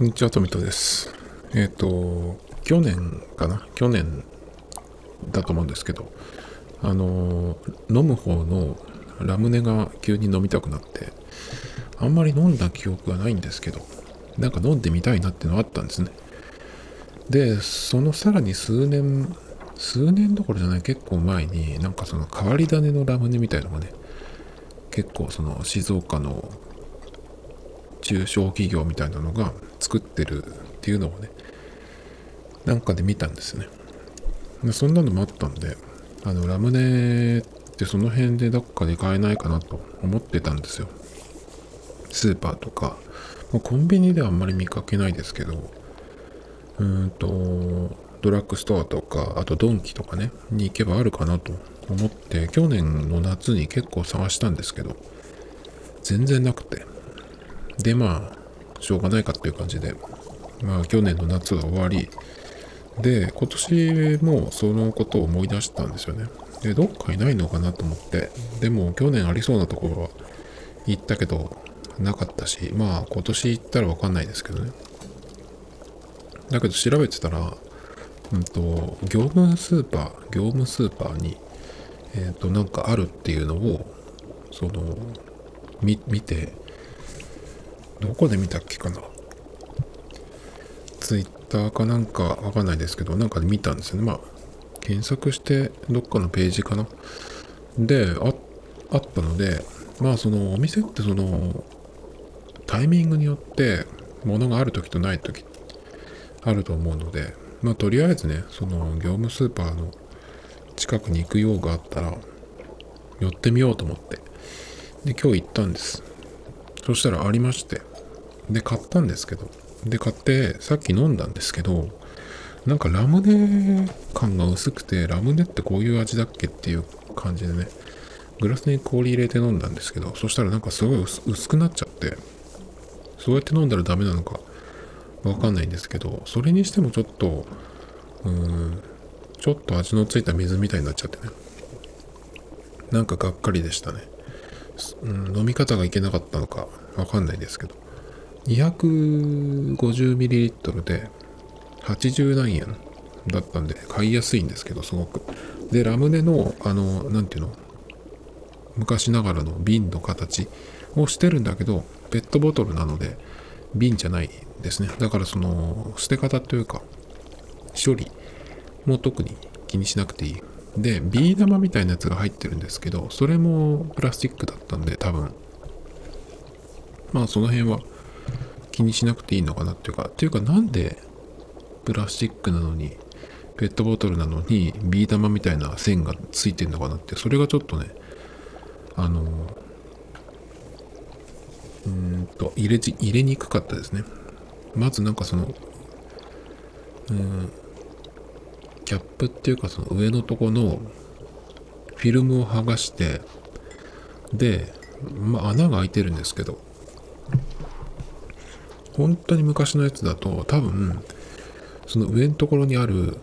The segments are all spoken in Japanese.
こんにちは、トミトです。えっ、と、去年かな？去年だと思うんですけど、あの、飲む方のラムネが急に飲みたくなって、あんまり飲んだ記憶がないんですけど、なんか飲んでみたいなっていうのがあったんですね。で、そのさらに数年、数年どころじゃない結構前に、なんかその変わり種のラムネみたいのがね、結構その静岡の中小企業みたいなのが作ってるっていうのをねなんかで見たんですよね。そんなのもあったんであのラムネってその辺でどっかで買えないかなと思ってたんですよ。スーパーとか。もうコンビニではあんまり見かけないですけど。うーんとドラッグストアとかあとドンキとかねに行けばあるかなと思って去年の夏に結構探したんですけど全然なくて。でまあしょうがないかっていう感じで。まあ去年の夏は終わり。で今年もそのことを思い出したんですよね。でどっかいないのかなと思って。でも去年ありそうなところは行ったけどなかったしまあ今年行ったらわかんないですけどね。だけど調べてたらうんと業務スーパー業務スーパーにえっ、となんかあるっていうのをその見てどこで見たっけかな？ツイッターかなんかわかんないですけど、なんかで見たんですよね。まあ、検索してどっかのページかな？で、ああったので、まあそのお店ってそのタイミングによって物がある時とない時あると思うので、まあとりあえずね、その業務スーパーの近くに行く用があったら寄ってみようと思って。で、今日行ったんです。そしたらありまして。で、買ったんですけど。で、買って、さっき飲んだんですけど、なんかラムネ感が薄くて、ラムネってこういう味だっけっていう感じでね、グラスに氷入れて飲んだんですけど、そしたらなんかすごい薄くなっちゃって、そうやって飲んだらダメなのかわかんないんですけど、それにしてもちょっと、うーん、ちょっと味のついた水みたいになっちゃってね。なんかがっかりでしたね。うん、飲み方がいけなかったのかわかんないですけど 250ml で80何円だったんで買いやすいんですけどすごく。でラムネのあの何ていうの昔ながらの瓶の形をしてるんだけどペットボトルなので瓶じゃないですね。だからその捨て方というか処理も特に気にしなくていい。で、ビー玉みたいなやつが入ってるんですけど、それもプラスチックだったんで、多分、まあその辺は気にしなくていいのかなっていうか、っていうかなんでプラスチックなのに、ペットボトルなのに、ビー玉みたいな線がついてるのかなって、それがちょっとね、あの、うんと、入れ、入れにくかったですね。まずなんかその、うん、キャップっていうかその上のとこのフィルムを剥がしてで、まあ、穴が開いてるんですけど本当に昔のやつだと多分その上のところにある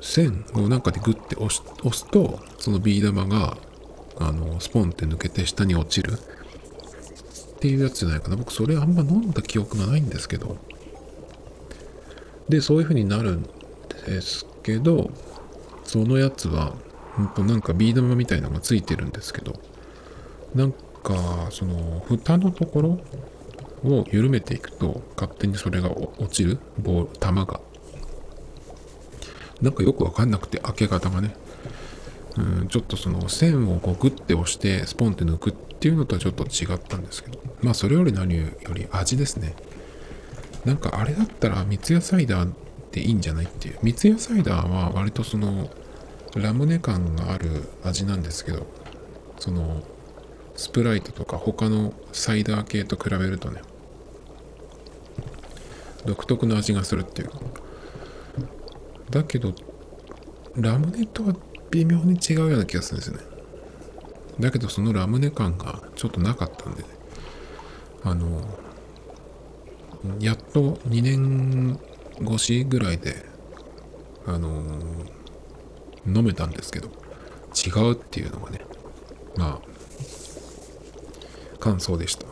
線をなんかでグッて押すとそのビー玉があのスポンって抜けて下に落ちる。っていうやつじゃないかな。僕それあんま飲んだ記憶がないんですけど。でそういう風になるんですけどそのやつはほんとなんかビー玉みたいなのがついてるんですけど。なんかその蓋のところを緩めていくと勝手にそれが落ちるボール玉が。なんかよくわかんなくて開け方がね。うんちょっとその線をこうグッて押してスポンって抜くっていうのとはちょっと違ったんですけど。まあそれより何より味ですね。なんかあれだったら三ツ矢サイダーっていいんじゃないっていう。三ツ矢サイダーは割とそのラムネ感がある味なんですけど。そのスプライトとか他のサイダー系と比べるとね独特の味がするっていう。かだけどラムネとは微妙に違うような気がするんですよね。だけどそのラムネ感がちょっとなかったんでね。あのやっと2年越しぐらいであの飲めたんですけど違うっていうのがねまあ感想でした。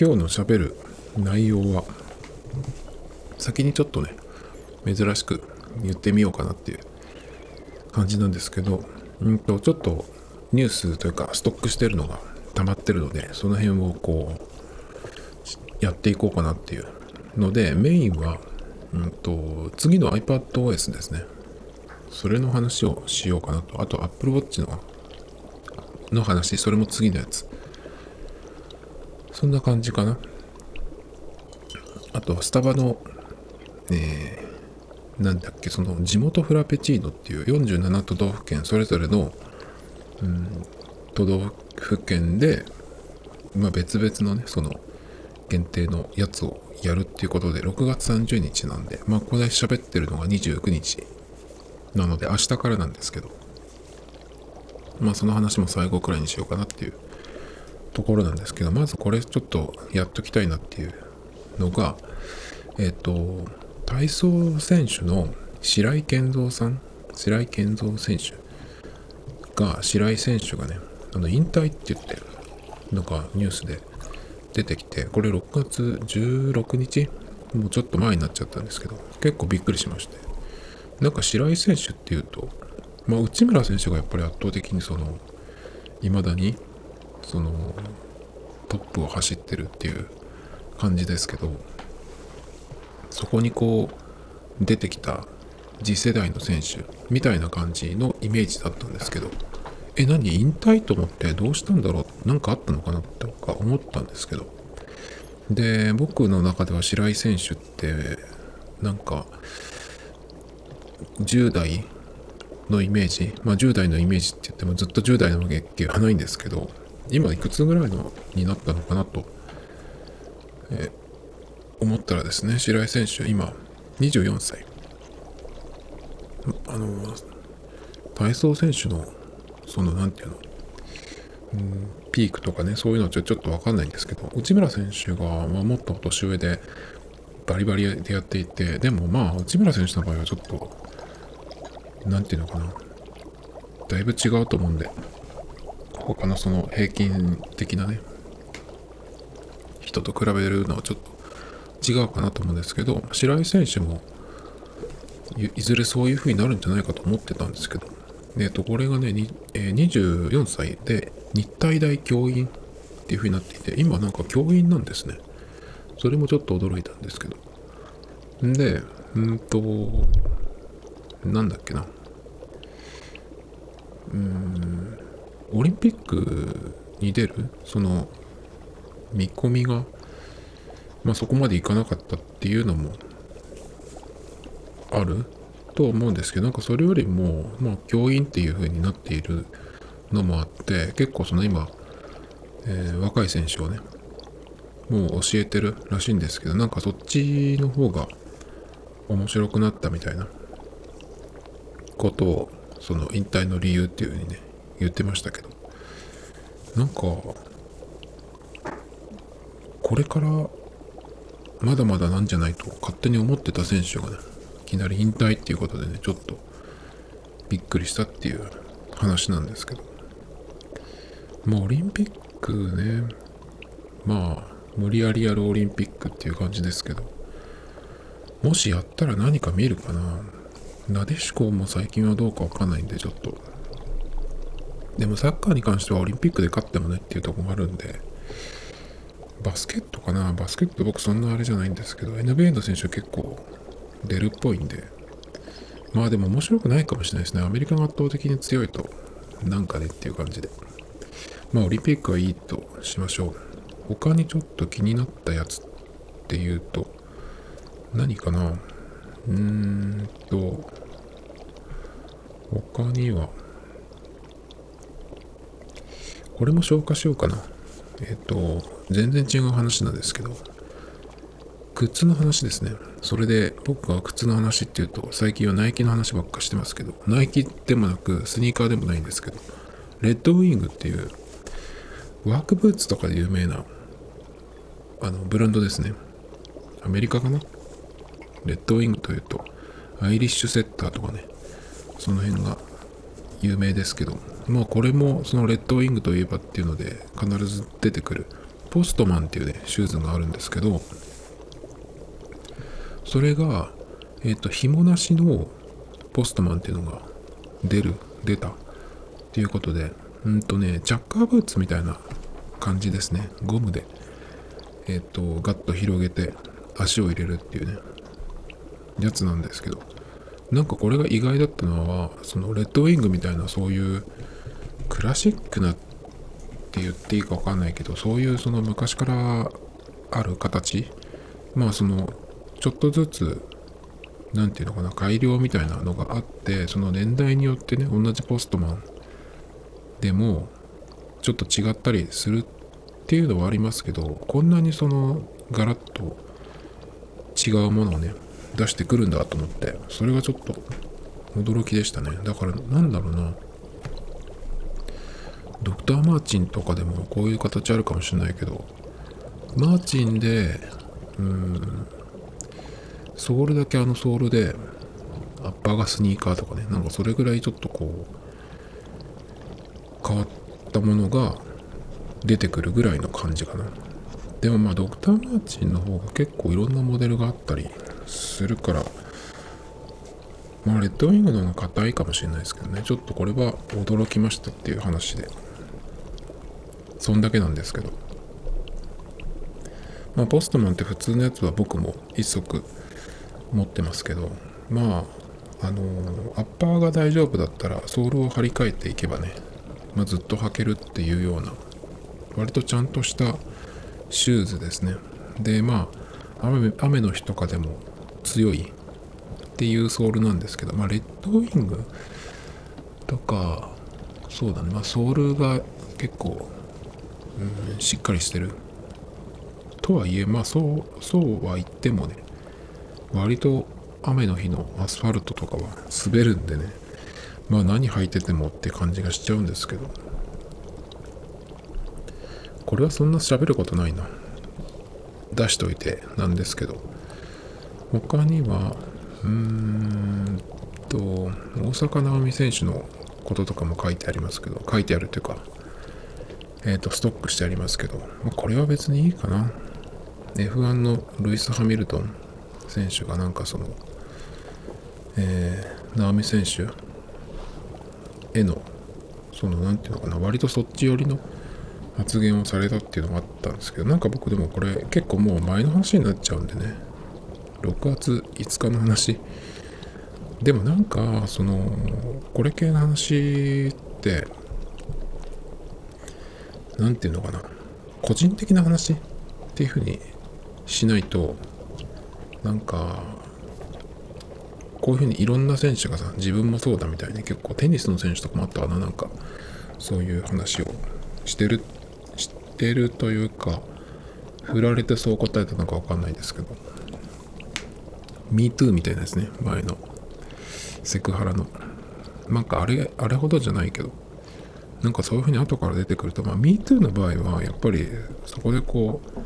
今日のしゃべる内容は先にちょっとね珍しく言ってみようかなっていう感じなんですけどうんとちょっとニュースというかストックしてるのが溜まってるのでその辺をこうやっていこうかなっていうのでメインは、うんと、次の iPadOS ですね。それの話をしようかなと。あと Apple Watch のの話それも次のやつ。そんな感じかな。あとスタバのえー、なんだっけその地元フラペチーノっていう47都道府県それぞれの、うん、都道府県で、まあ、別々のねその限定のやつをやるっていうことで6月30日なんでまあここで喋ってるのが29日なので明日からなんですけど。まあその話も最後くらいにしようかなっていうところなんですけどまずこれちょっとやっときたいなっていうのがえっ、と体操選手の白井健三さん白井健三選手が白井選手がねあの引退って言ってなんかニュースで出てきてこれ6月16日？もうちょっと前になっちゃったんですけど結構びっくりしまして。なんか白井選手っていうとまあ内村選手がやっぱり圧倒的にその未だにそのトップを走ってるっていう感じですけどそこにこう出てきた次世代の選手みたいな感じのイメージだったんですけどえ何引退と思ってどうしたんだろう？何かあったのかな？ってか思ったんですけど。で僕の中では白井選手ってなんか10代のイメージまあ10代のイメージって言ってもずっと10代の月経はないんですけど今いくつぐらいのになったのかなと、え思ったらですね、白井選手、今、24歳。あの、体操選手の、その、なんていうの、ピークとかね、そういうのちょちょっとわかんないんですけど、内村選手が、まあ、もっと年上で、バリバリでやっていて、でもまあ、内村選手の場合はちょっと、なんていうのかな、だいぶ違うと思うんで、他のその平均的なね、人と比べるのはちょっと違うかなと思うんですけど、白井選手もいずれそういう風になるんじゃないかと思ってたんですけど、えっ、と、これがね、え、24歳で日体大教員っていう風になっていて、今なんか教員なんですね。それもちょっと驚いたんですけど。で、うんと、なんだっけな。うん、オリンピックに出る？その見込みが？まあ、そこまでいかなかったっていうのもある？と思うんですけどなんかそれよりも、まあ、教員っていう風になっているのもあって結構その今、えー、若い選手をねもう教えてるらしいんですけどなんかそっちの方が面白くなったみたいなことをその引退の理由っていう風にね言ってましたけどなんかこれからまだまだなんじゃないと勝手に思ってた選手がね、いきなり引退っていうことでね、ちょっとびっくりしたっていう話なんですけど。まあオリンピックね、まあ無理やりやるオリンピックっていう感じですけど、もしやったら何か見るかな。なでしこも最近はどうかわかんないんで、ちょっと。でもサッカーに関してはオリンピックで勝ってもねっていうとこもあるんで、バスケットかな？バスケット僕そんなあれじゃないんですけど、NBA の選手結構出るっぽいんで、まあでも面白くないかもしれないですね。アメリカが圧倒的に強いと、なんかねっていう感じで。まあオリンピックはいいとしましょう。他にちょっと気になったやつっていうと、何かな？うーんと、他には、これも消化しようかな。えっ、と、全然違う話なんですけど、靴の話ですね。それで僕が靴の話っていうと、最近はナイキの話ばっかしてますけど、ナイキでもなく、スニーカーでもないんですけど、レッドウィングっていう、ワークブーツとかで有名な、あの、ブランドですね。アメリカかなレッドウィングというと、アイリッシュセッターとかね、その辺が有名ですけど、まあこれもそのレッドウィングといえばっていうので必ず出てくるポストマンっていうね、シューズがあるんですけど、それが、えっ、と、紐なしのポストマンっていうのが出る、出たっていうことで、うんとね、チャッカーブーツみたいな感じですね。ゴムで、えっ、と、ガッと広げて足を入れるっていうね、やつなんですけど、なんかこれが意外だったのは、そのレッドウィングみたいなそういうクラシックなって言っていいかわかんないけど、そういうその昔からある形、まあその、ちょっとずつ、何て言うのかな、改良みたいなのがあって、その年代によってね、同じポストマンでも、ちょっと違ったりするっていうのはありますけど、こんなにその、ガラッと違うものをね、出してくるんだと思って、それがちょっと驚きでしたね。だから、なんだろうな。ドクター・マーチンとかでもこういう形あるかもしれないけど、マーチンで、うん、ソールだけあのソールで、アッパーがスニーカーとかね、なんかそれぐらいちょっとこう、変わったものが出てくるぐらいの感じかな。でもまあドクター・マーチンの方が結構いろんなモデルがあったりするから、まあレッドウィングの方が硬いかもしれないですけどね、ちょっとこれは驚きましたっていう話で、そんだけなんですけど。まあポストマンって普通のやつは僕も一足持ってますけど、まあ、あのー、アッパーが大丈夫だったらソールを張り替えていけばね、まあ、ずっと履けるっていうような、割とちゃんとしたシューズですね。で、まあ、雨雨の日とかでも強いっていうソールなんですけど、まあ、レッドウィングとか、そうだね、まあ、ソールが結構、うん、しっかりしてる。とはいえ、まあ、そう、そうは言ってもね、割と雨の日のアスファルトとかは滑るんでね、まあ何履いててもって感じがしちゃうんですけど、これはそんな喋ることないな。出しといてなんですけど。他には、うーんと、大坂なおみ選手のこととかも書いてありますけど、書いてあるというか、えっ、ー、と、ストックしてありますけど、まあ、これは別にいいかな。F1 のルイス・ハミルトン選手がなんかその、えー、直美選手への、その、なんていうのかな、割とそっち寄りの発言をされたっていうのがあったんですけど、なんか僕でもこれ結構もう前の話になっちゃうんでね、6月5日の話。でもなんか、その、これ系の話って、なんていうのかな、個人的な話っていうふうにしないと、なんか、こういうふうにいろんな選手がさ、自分もそうだみたいに結構テニスの選手とかもあったかな、なんか、そういう話をしてるしてるというか、振られてそう答えたのかわかんないですけど、MeToo みたいなですね、前の。セクハラの。なんかあれ、あれほどじゃないけど、なんかそういうふうに後から出てくると、まあ MeToo の場合は、やっぱりそこでこう、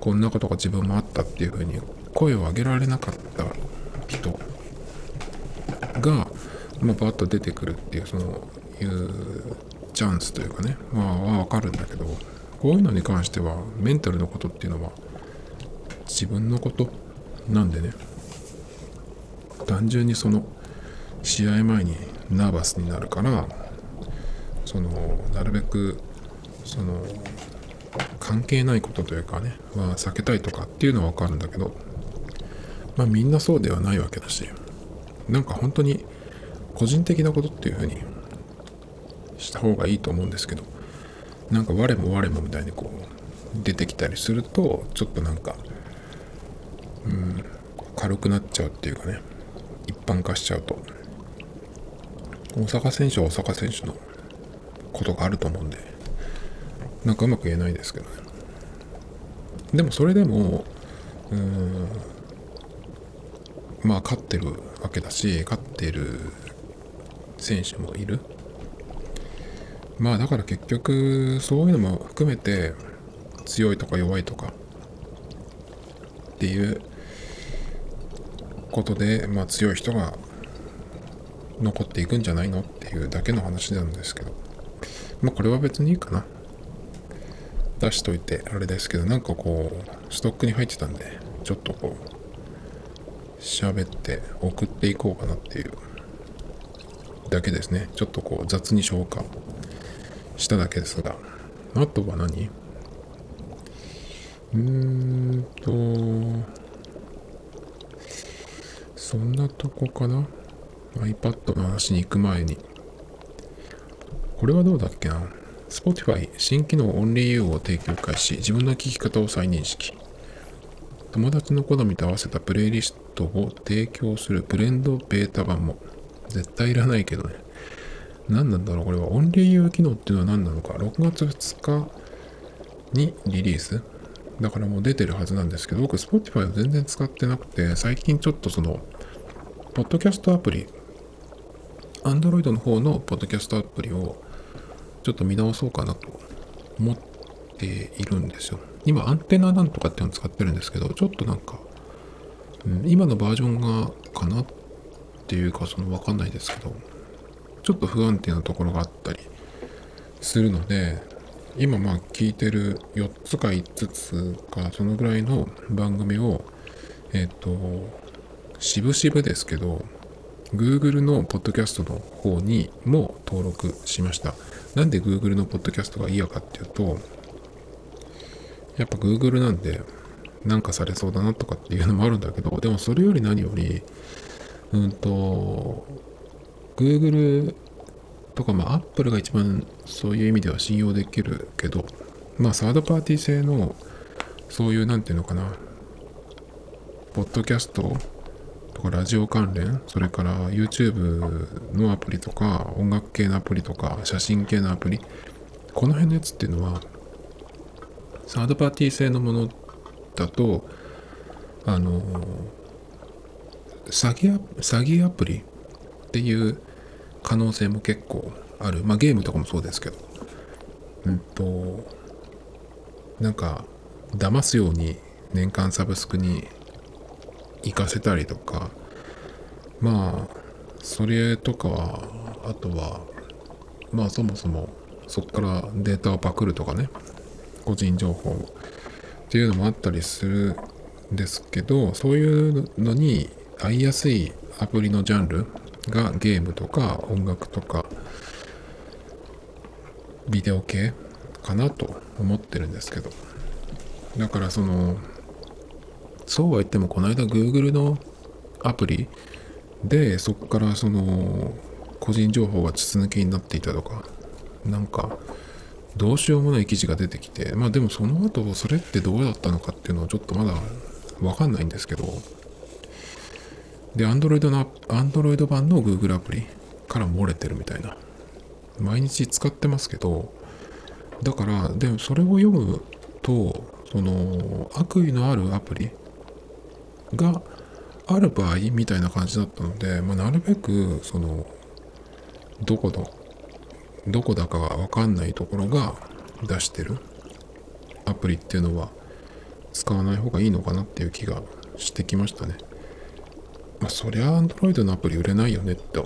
こんなことが自分もあったっていうふうに声を上げられなかった人が、まあ、バッと出てくるっていう、その、いうチャンスというかね、まあ、わかるんだけど、こういうのに関してはメンタルのことっていうのは自分のことなんでね。単純にその試合前にナーバスになるからそのなるべくその関係ないことというかねは避けたいとかっていうのは分かるんだけどまあみんなそうではないわけだしなんか本当に個人的なことっていうふうにした方がいいと思うんですけどなんか我も我もみたいにこう出てきたりするとちょっとなんかうん軽くなっちゃうっていうかね。一般化しちゃうと。大阪選手は大阪選手のことがあると思うんでなんかうまく言えないですけどね。でもそれでもうんまあ勝ってるわけだし勝ってる選手もいる。まあだから結局そういうのも含めて強いとか弱いとかっていうことで、まあ、強い人が残っていくんじゃないのっていうだけの話なんですけどまあこれは別にいいかな出しといてあれですけど、なんかこう、ストックに入ってたんで、ちょっとこう、喋って送っていこうかなっていうだけですね。ちょっとこう雑に消化しただけですが。あとは何？うーんと、そんなとこかな ?iPad の話に行く前に。これはどうだっけな？Spotify 新機能 OnlyU を提供開始。自分の聴き方を再認識。友達の好みと合わせたプレイリストを提供するブレンドベータ版も。絶対いらないけどね。何なんだろう？これは OnlyU 機能っていうのは何なのか？6月2日にリリース？だからもう出てるはずなんですけど、僕 Spotify を全然使ってなくて、最近ちょっとその、ポッドキャストアプリ、Android の方のポッドキャストアプリをちょっと見直そうかなと思っているんですよ。今、アンテナなんとかっていうのを使ってるんですけど、ちょっとなんか、うん、今のバージョンがかなっていうか、そのわかんないですけど、ちょっと不安定なところがあったりするので、今まあ聞いてる4つか5つか、そのぐらいの番組を、えっ、ー、と、渋々ですけど、Google のポッドキャストの方にも登録しました。なんで Google のポッドキャストが嫌かっていうと、やっぱ Google なんで、なんかされそうだなとかっていうのもあるんだけど、でもそれより何より、うんと、Google とか、まあ Apple が一番そういう意味では信用できるけど、まあサードパーティー製の、そういう、なんていうのかな、ポッドキャストかラジオ関連、それから YouTube のアプリとか、音楽系のアプリとか、写真系のアプリ、この辺のやつっていうのは、サードパーティー製のものだと、あの、詐欺詐欺アプリっていう可能性も結構ある。まあゲームとかもそうですけど。うんと、なんか、騙すように年間サブスクに行かせたりとか。まあそれとかはあとはまあそもそもそこからデータをパクるとかね。個人情報っていうのもあったりするんですけどそういうのに合いやすいアプリのジャンルがゲームとか音楽とかビデオ系かなと思ってるんですけど。だからそのそうは言ってもこの間 Google のアプリでそこからその個人情報が筒抜けになっていたとかなんかどうしようもない記事が出てきてまあでもその後それってどうだったのかっていうのはちょっとまだわかんないんですけど。で Android の Android 版の Google アプリから漏れてるみたいな。毎日使ってますけどだからでもそれを読むとその悪意のあるアプリがある場合みたいな感じだったので、まあ、なるべくそのどこのどこだかが分かんないところが出してるアプリっていうのは使わない方がいいのかなっていう気がしてきましたね。まあそりゃ Android のアプリ売れないよねって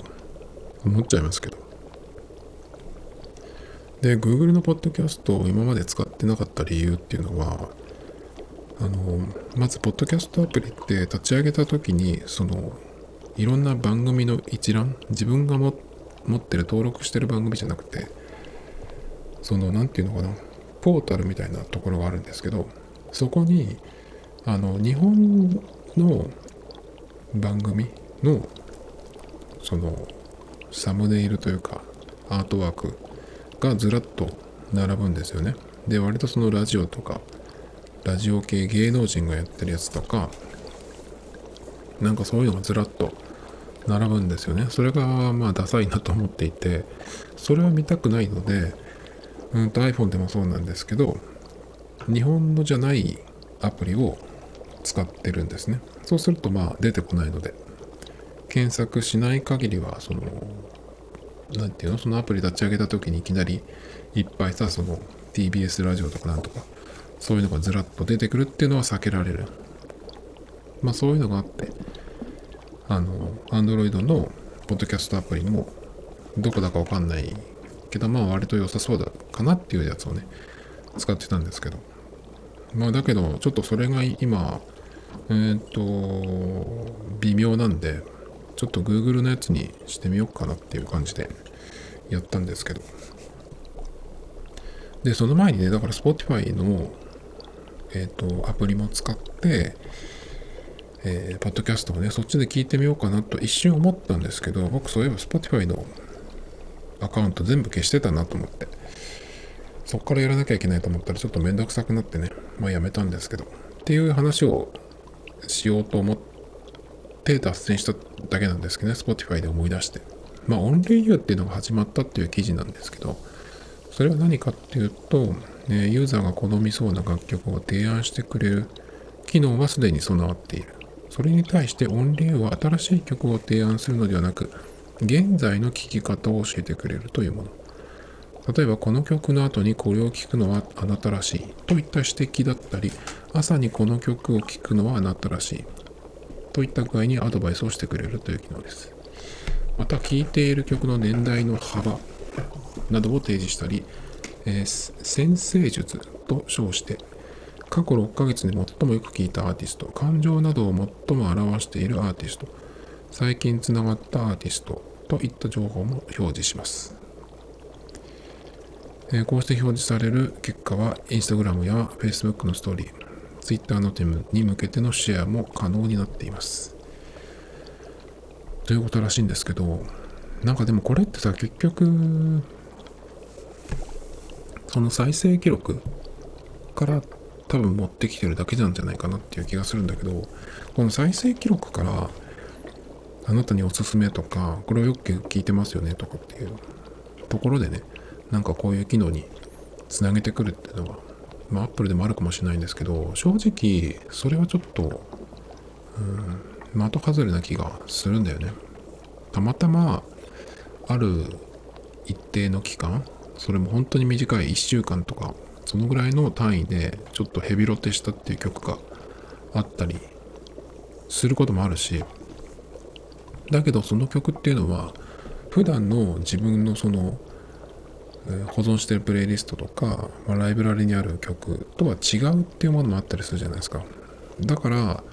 思っちゃいますけど。で、Google のポッドキャストを今まで使ってなかった理由っていうのは、あのまずポッドキャストアプリって立ち上げた時にそのいろんな番組の一覧自分が持ってる登録してる番組じゃなくてその何て言うのかなポータルみたいなところがあるんですけどそこにあの日本の番組のそのサムネイルというかアートワークがずらっと並ぶんですよね。で割とそのラジオとかラジオ系芸能人がやってるやつとか、なんかそういうのがずらっと並ぶんですよね。それがまあダサいなと思っていて、それは見たくないので、うんと iPhone でもそうなんですけど、日本のじゃないアプリを使ってるんですね。そうするとまあ出てこないので、検索しない限りは、その、何て言うの？そのアプリ立ち上げた時にいきなりいっぱいさ、その TBS ラジオとかなんとかそういうのがずらっと出てくるっていうのは避けられる。まあそういうのがあって、あの、Android のポッドキャストアプリもどこだかわかんないけど、まあ割と良さそうだかなっていうやつをね、使ってたんですけど。まあだけど、ちょっとそれが今、えーっ、と、微妙なんで、ちょっと Google のやつにしてみようかなっていう感じでやったんですけど。で、その前にね、だから Spotify の、えっ、と、アプリも使って、えー、ポッドキャストをね、そっちで聞いてみようかなと一瞬思ったんですけど、僕そういえば Spotify のアカウント全部消してたなと思って、そっからやらなきゃいけないと思ったらちょっとめんどくさくなってね、まあやめたんですけど、っていう話をしようと思って脱線しただけなんですけどね、Spotify で思い出して。まあ、OnlyYou っていうのが始まったっていう記事なんですけど、それは何かっていうと、えーユーザーが好みそうな楽曲を提案してくれる機能はすでに備わっている。それに対して OnlyYou は新しい曲を提案するのではなく、現在の聴き方を教えてくれるというもの。例えばこの曲の後にこれを聴くのはあなたらしいといった指摘だったり、朝にこの曲を聴くのはあなたらしいといった具合にアドバイスをしてくれるという機能です。また聴いている曲の年代の幅などを提示したり、えー先生術と称して過去6ヶ月に最もよく聴いたアーティスト、感情などを最も表しているアーティスト、最近つながったアーティストといった情報も表示します。えーこうして表示される結果は Instagram や Facebook のストーリー、Twitter のテムに向けてのシェアも可能になっています。ということらしいんですけど、なんかでもこれってさ、結局、その再生記録から多分持ってきてるだけなんじゃないかなっていう気がするんだけど、この再生記録から、あなたにおすすめとか、これをよく聞いてますよねとかっていうところでね、なんかこういう機能につなげてくるっていうのは、まあ、アップルでもあるかもしれないんですけど、正直、それはちょっと、うん、的外れな気がするんだよね。たまたま、ある一定の期間、それも本当に短い1週間とか、そのぐらいの単位で、ちょっとヘビロテしたっていう曲があったりすることもあるし、だけどその曲っていうのは、普段の自分のその、保存してるプレイリストとか、まあライブラリにある曲とは違うっていうものもあったりするじゃないですか。だから、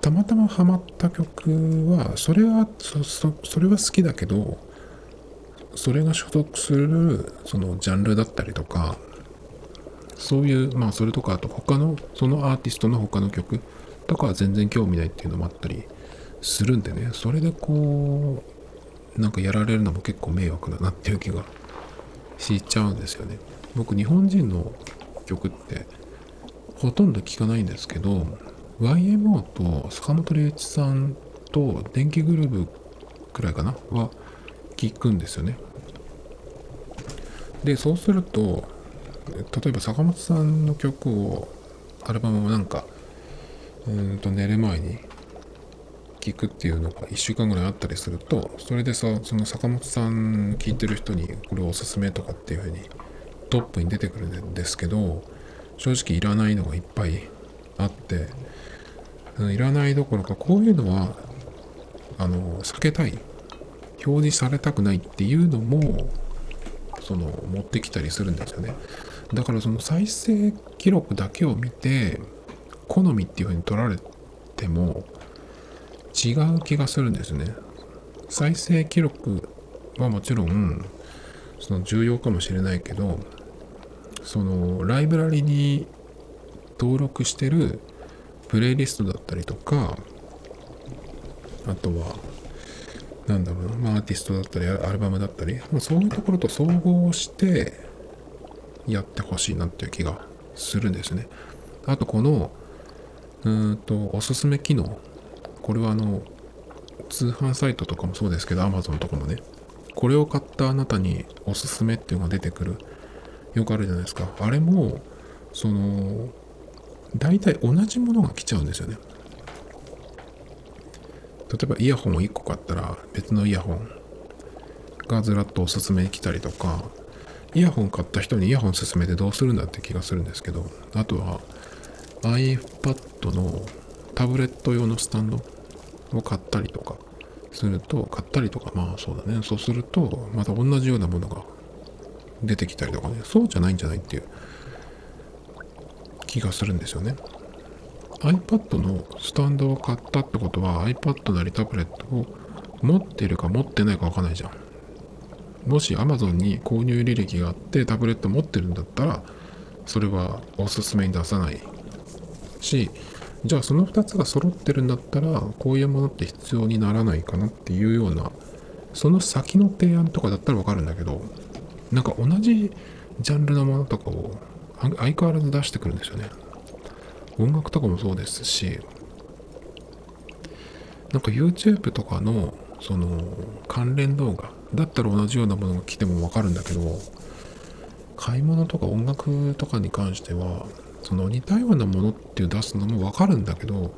たまたまハマった曲は、それは、それは好きだけど、それが所属するそのジャンルだったりとか、そういう、まあそれとか、あと他の、そのアーティストの他の曲とかは全然興味ないっていうのもあったりするんでね、それでこう、なんかやられるのも結構迷惑だなっていう気がしちゃうんですよね。僕、日本人の曲ってほとんど聞かないんですけど、YMO と坂本龍一さんと電気グルーヴくらいかなは聞くんですよね。で、そうすると、例えば坂本さんの曲を、アルバムをなんか、うんと寝る前に聞くっていうのが1週間ぐらいあったりすると、それでさ、その坂本さん聞いてる人にこれおすすめとかっていうふうにトップに出てくるんですけど、正直いらないのがいっぱいあって、いらないどころか、こういうのは、あの、避けたい。表示されたくないっていうのも、その、持ってきたりするんですよね。だからその再生記録だけを見て、好みっていう風に取られても、違う気がするんですね。再生記録はもちろん、その重要かもしれないけど、そのライブラリに登録してるプレイリストだったりとか、あとは、なんだろうな、まあ、アーティストだったり、アルバムだったり、まあそういうところと総合してやってほしいなっていう気がするんですね。あと、この、うんと、おすすめ機能。これはあの、通販サイトとかもそうですけど、Amazon とかもね、これを買ったあなたにおすすめっていうのが出てくる。よくあるじゃないですか。あれも、その、大体同じものが来ちゃうんですよね。例えばイヤホンを1個買ったら別のイヤホンがずらっとおすすめに来たりとか、イヤホン買った人にイヤホン勧めてどうするんだって気がするんですけど、あとは iPad のタブレット用のスタンドを買ったりとかすると、買ったりとか、まあそうだね。そうすると、また同じようなものが出てきたりとかね、そうじゃないんじゃないっていう気がするんですよね。iPad のスタンドを買ったってことは iPad なりタブレットを持ってるか持ってないか分かんないじゃん。もし Amazon に購入履歴があってタブレット持ってるんだったらそれはおすすめに出さないしじゃあその2つが揃ってるんだったらこういうものって必要にならないかなっていうようなその先の提案とかだったら分かるんだけどなんか同じジャンルのものとかを相変わらず出してくるんですよね音楽とかもそうですしなんか YouTube とかのその関連動画だったら同じようなものが来ても分かるんだけど買い物とか音楽とかに関してはその似たようなものっていう出すのも分かるんだけど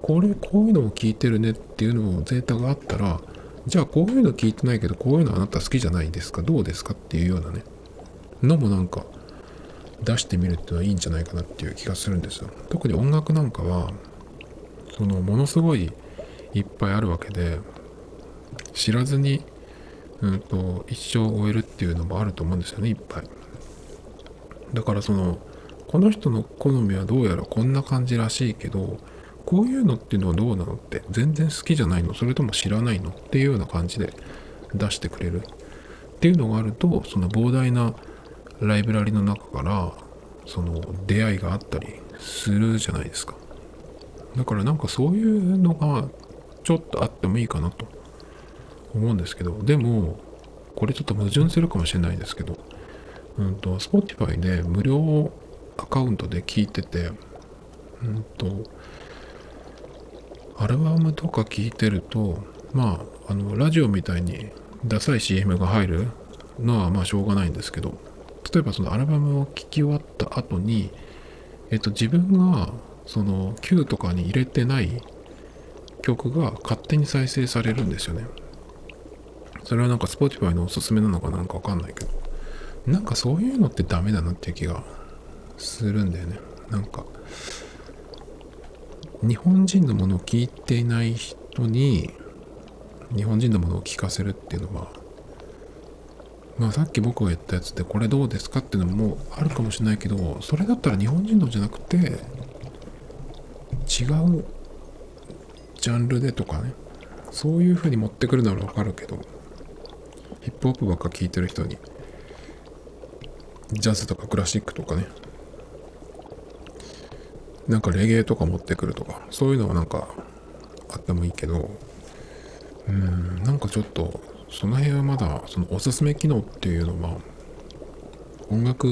これこういうのも聞いてるねっていうのをデータがあったらじゃあこういうの聞いてないけどこういうのあなた好きじゃないですかどうですかっていうようなねのもなんか出してみるっていうのはいいんじゃないかなっていう気がするんですよ。特に音楽なんかはそのものすごいいっぱいあるわけで知らずに、うんと、一生終えるっていうのもあると思うんですよねいっぱい。だからそのこの人の好みはどうやらこんな感じらしいけどこういうのっていうのはどうなのって全然好きじゃないのそれとも知らないのっていうような感じで出してくれるっていうのがあるとその膨大なライブラリの中からその出会いがあったりするじゃないですか。だからなんかそういうのがちょっとあってもいいかなと思うんですけど。でもこれちょっと矛盾するかもしれないですけどうんと Spotify で無料アカウントで聞いててうんとアルバムとか聞いてるとまああのラジオみたいにダサい CM が入るのはまあしょうがないんですけど例えばそのアルバムを聴き終わった後にえっと自分がその Q とかに入れてない曲が勝手に再生されるんですよね。それはなんか Spotify のおすすめなのかなんかわかんないけど。なんかそういうのってダメだなっていう気がするんだよね。なんか日本人のものを聞いていない人に日本人のものを聞かせるっていうのはまあさっき僕が言ったやつでこれどうですかっていうのもあるかもしれないけどそれだったら日本人のじゃなくて違うジャンルでとかねそういう風に持ってくるならわかるけどヒップホップばっか聴いてる人にジャズとかクラシックとかねなんかレゲエとか持ってくるとかそういうのはなんかあってもいいけどうんなんかちょっとその辺はまだそのおすすめ機能っていうのは音楽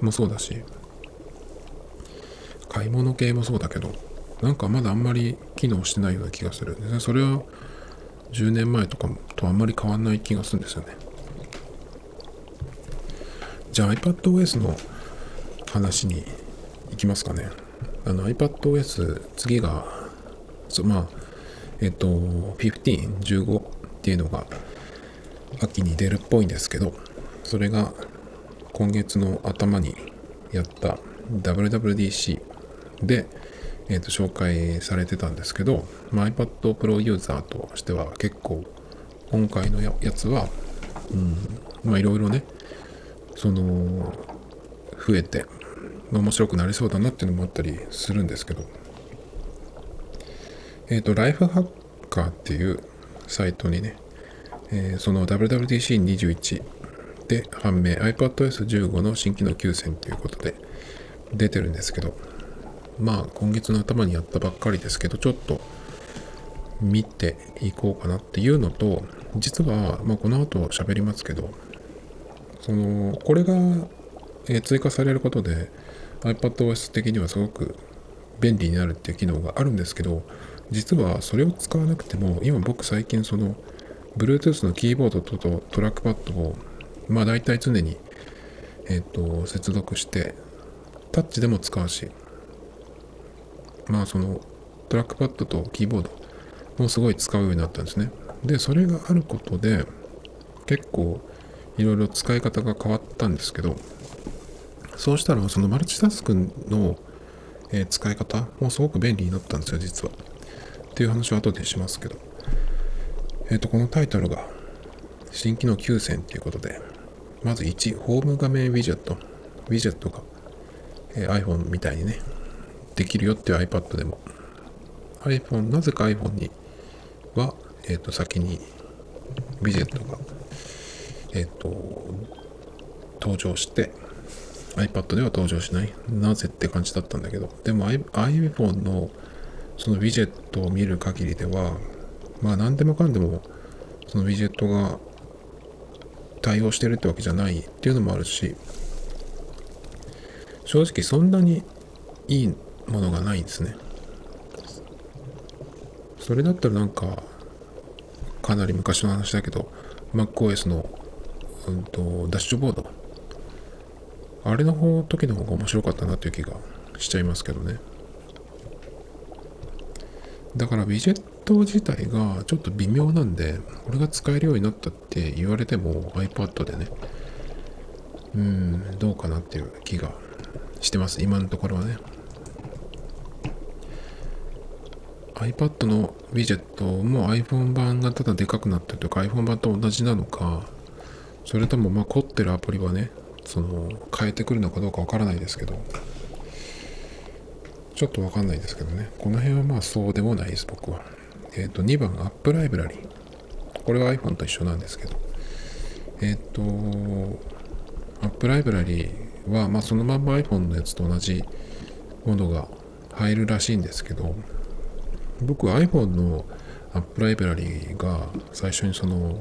もそうだし買い物系もそうだけどなんかまだあんまり機能してないような気がするそれは10年前とかとあんまり変わんない気がするんですよね。じゃあ iPadOS の話に行きますかね。あの iPadOS 次がまあえっと15、15っていうのが秋に出るっぽいんですけどそれが今月の頭にやった WWDC で、えー、と紹介されてたんですけど、まあ、iPad Pro ユーザーとしては結構今回のやつは、うん、まあいろいろねその増えて面白くなりそうだなっていうのもあったりするんですけど。えっ、ー、とライフハッカーっていうサイトにね、えー、その WWDC21 で判明。iPadOS15 の新機能9選ということで出てるんですけどまあ今月の頭にやったばっかりですけどちょっと見ていこうかなっていうのと実は、まあ、この後喋りますけどそのこれがえ追加されることで iPadOS 的にはすごく便利になるっていう機能があるんですけど実はそれを使わなくても今僕最近その Bluetooth のキーボードとトラックパッドをまあ大体常にえっ、と接続してタッチでも使うしまあそのトラックパッドとキーボードもすごい使うようになったんですね。でそれがあることで結構いろいろ使い方が変わったんですけどそうしたらそのマルチタスクの、え使い方もすごく便利になったんですよ実は。っていう話は後でしますけど。えっ、ー、とこのタイトルが新機能9選ということでまず1ホーム画面ウィジェットウィジェットが、えー iPhone みたいにね、できるよっていう iPad でも。iPhone、なぜか iPhone には、えっ、と、先にウィジェットが、えっ、と、登場して、iPad では登場しない。なぜって感じだったんだけど、でも iPhone のそのウィジェットを見る限りでは、まあ何でもかんでもそのウィジェットが対応してるってわけじゃないっていうのもあるし、正直そんなにいいものがないんですね。それだったらなんか、かなり昔の話だけど、MacOS の、うんと、ダッシュボード。あれの方、時の方が面白かったなという気がしちゃいますけどね。だから、ウィジェット自体がちょっと微妙なんで、これが使えるようになったって言われても iPad でね、うん、どうかなっていう気がしてます。今のところはね。iPad のウィジェットも iPhone 版がただでかくなったというか iPhone 版と同じなのか、それともまあ凝ってるアプリはね、その変えてくるのかどうかわからないですけど、ちょっとわかんないですけどね。この辺はまあそうでもないです、僕は。えっ、と、2番、App Library。これは iPhone と一緒なんですけど。えっ、と、App Library は、まあそのまんま iPhone のやつと同じものが入るらしいんですけど、僕 iPhone の App Library が最初にその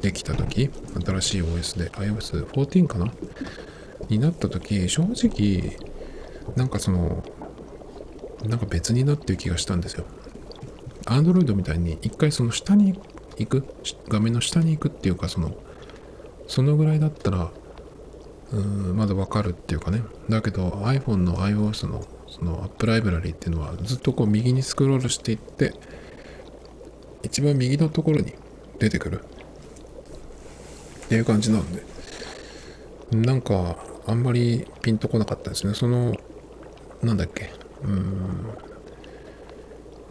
できた時新しい OS で iOS14 かな？になった時正直なんかそのなんか別になってる気がしたんですよ。Android みたいに一回その下に行く画面の下に行くっていうかそのそのぐらいだったらうーんまだわかるっていうかね。だけど iPhone の iOS のそのアップライブラリーっていうのはずっとこう右にスクロールしていって一番右のところに出てくる。っていう感じなんで。なんかあんまりピンとこなかったですね。そのなんだっけ。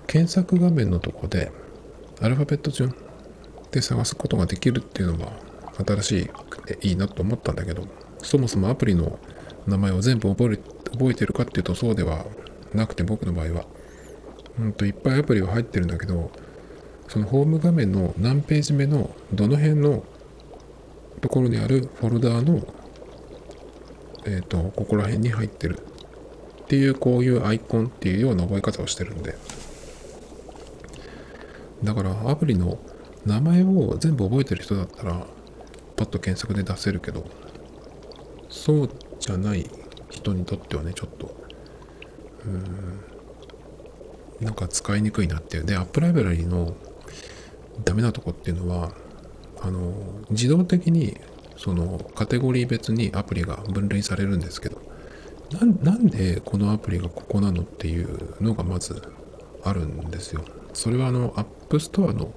検索画面のとこでアルファベット順で探すことができるっていうのは新しくていいなと思ったんだけどそもそもアプリの名前を全部覚え覚えてるかっていうとそうではなくて僕の場合はうんといっぱいアプリは入ってるんだけどそのホーム画面の何ページ目のどの辺のところにあるフォルダーのえっ、とここら辺に入ってる。っていうこういうアイコンっていうような覚え方をしてるんで。だからアプリの名前を全部覚えてる人だったらパッと検索で出せるけどそうじゃない人にとってはねちょっとうーんなんか使いにくいなっていう。でアップライブラリーのダメなとこっていうのはあの自動的にそのカテゴリー別にアプリが分類されるんですけどなんでこのアプリがここなのっていうのがまずあるんですよ。それはあの App Store の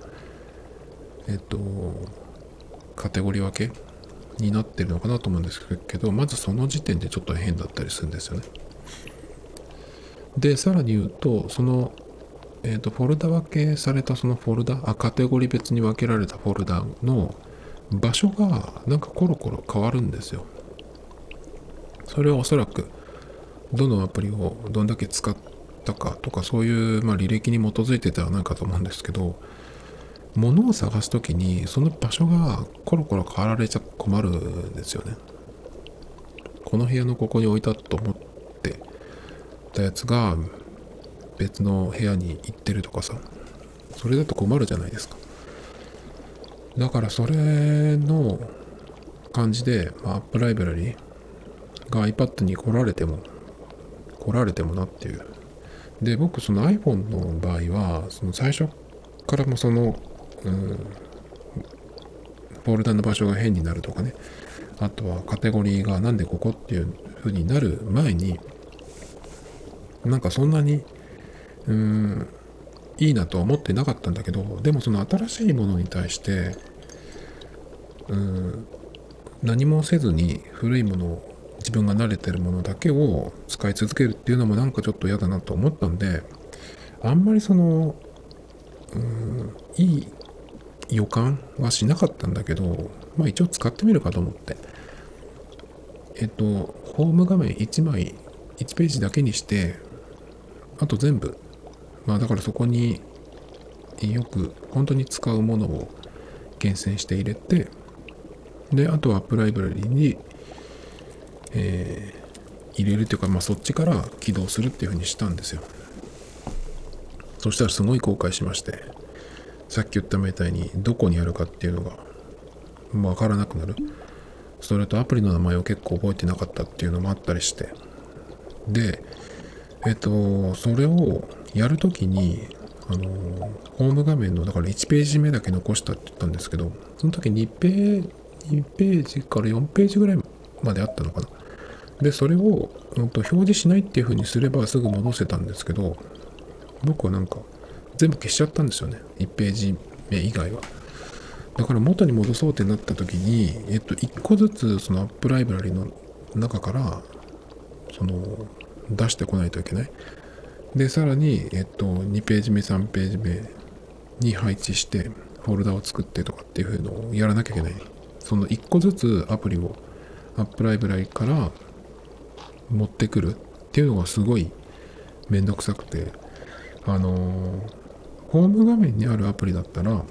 えっとカテゴリー分けになってるのかなと思うんですけどまずその時点でちょっと変だったりするんですよね。でさらに言うとそのえっとフォルダ分けされたそのフォルダあカテゴリー別に分けられたフォルダの場所がなんかコロコロ変わるんですよ。それはおそらくどのアプリをどんだけ使ったかとかそういう、ま、履歴に基づいてではないかと思うんですけど物を探す時にその場所がコロコロ変わられちゃ困るんですよね。この部屋のここに置いたと思ってたやつが別の部屋に行ってるとかさ。それだと困るじゃないですか。だからそれの感じで、まあ、アップライブラリが iPad に来られても来られてもなっていう。で僕その iPhone の場合はその最初からもその、うん、フォルダの場所が変になるとかね。あとはカテゴリーがなんでここっていう風になる前になんかそんなにうんいいなとは思ってなかったんだけどでもその新しいものに対してうん何もせずに古いものを自分が慣れてるものだけを使い続けるっていうのもなんかちょっと嫌だなと思ったんであんまりそのうんいい予感はしなかったんだけどまあ一応使ってみるかと思って。えっとホーム画面1枚1ページだけにしてあと全部。まあだからそこによく本当に使うものを厳選して入れてであとはアップライブラリに、えー、入れるというか、まあ、そっちから起動するっていうふうにしたんですよ。そしたらすごい後悔しましてさっき言ったみたいにどこにあるかっていうのが分からなくなる。それとアプリの名前を結構覚えてなかったっていうのもあったりして。でえっとそれをやるときにあのホーム画面のだから1ページ目だけ残したって言ったんですけどその時2ページ2ページから4ページぐらいまであったのかな。でそれを、うんと、表示しないっていう風にすればすぐ戻せたんですけど僕はなんか全部消しちゃったんですよね。1ページ目以外は。だから元に戻そうってなった時にえっと1個ずつそのアップライブラリの中からその出してこないといけない。でさらに、えっと、2ページ目3ページ目に配置してフォルダを作ってとかっていうのをやらなきゃいけない。その1個ずつアプリをアップライブラリから持ってくるっていうのがすごいめんどくさくてあのー、ホーム画面にあるアプリだったら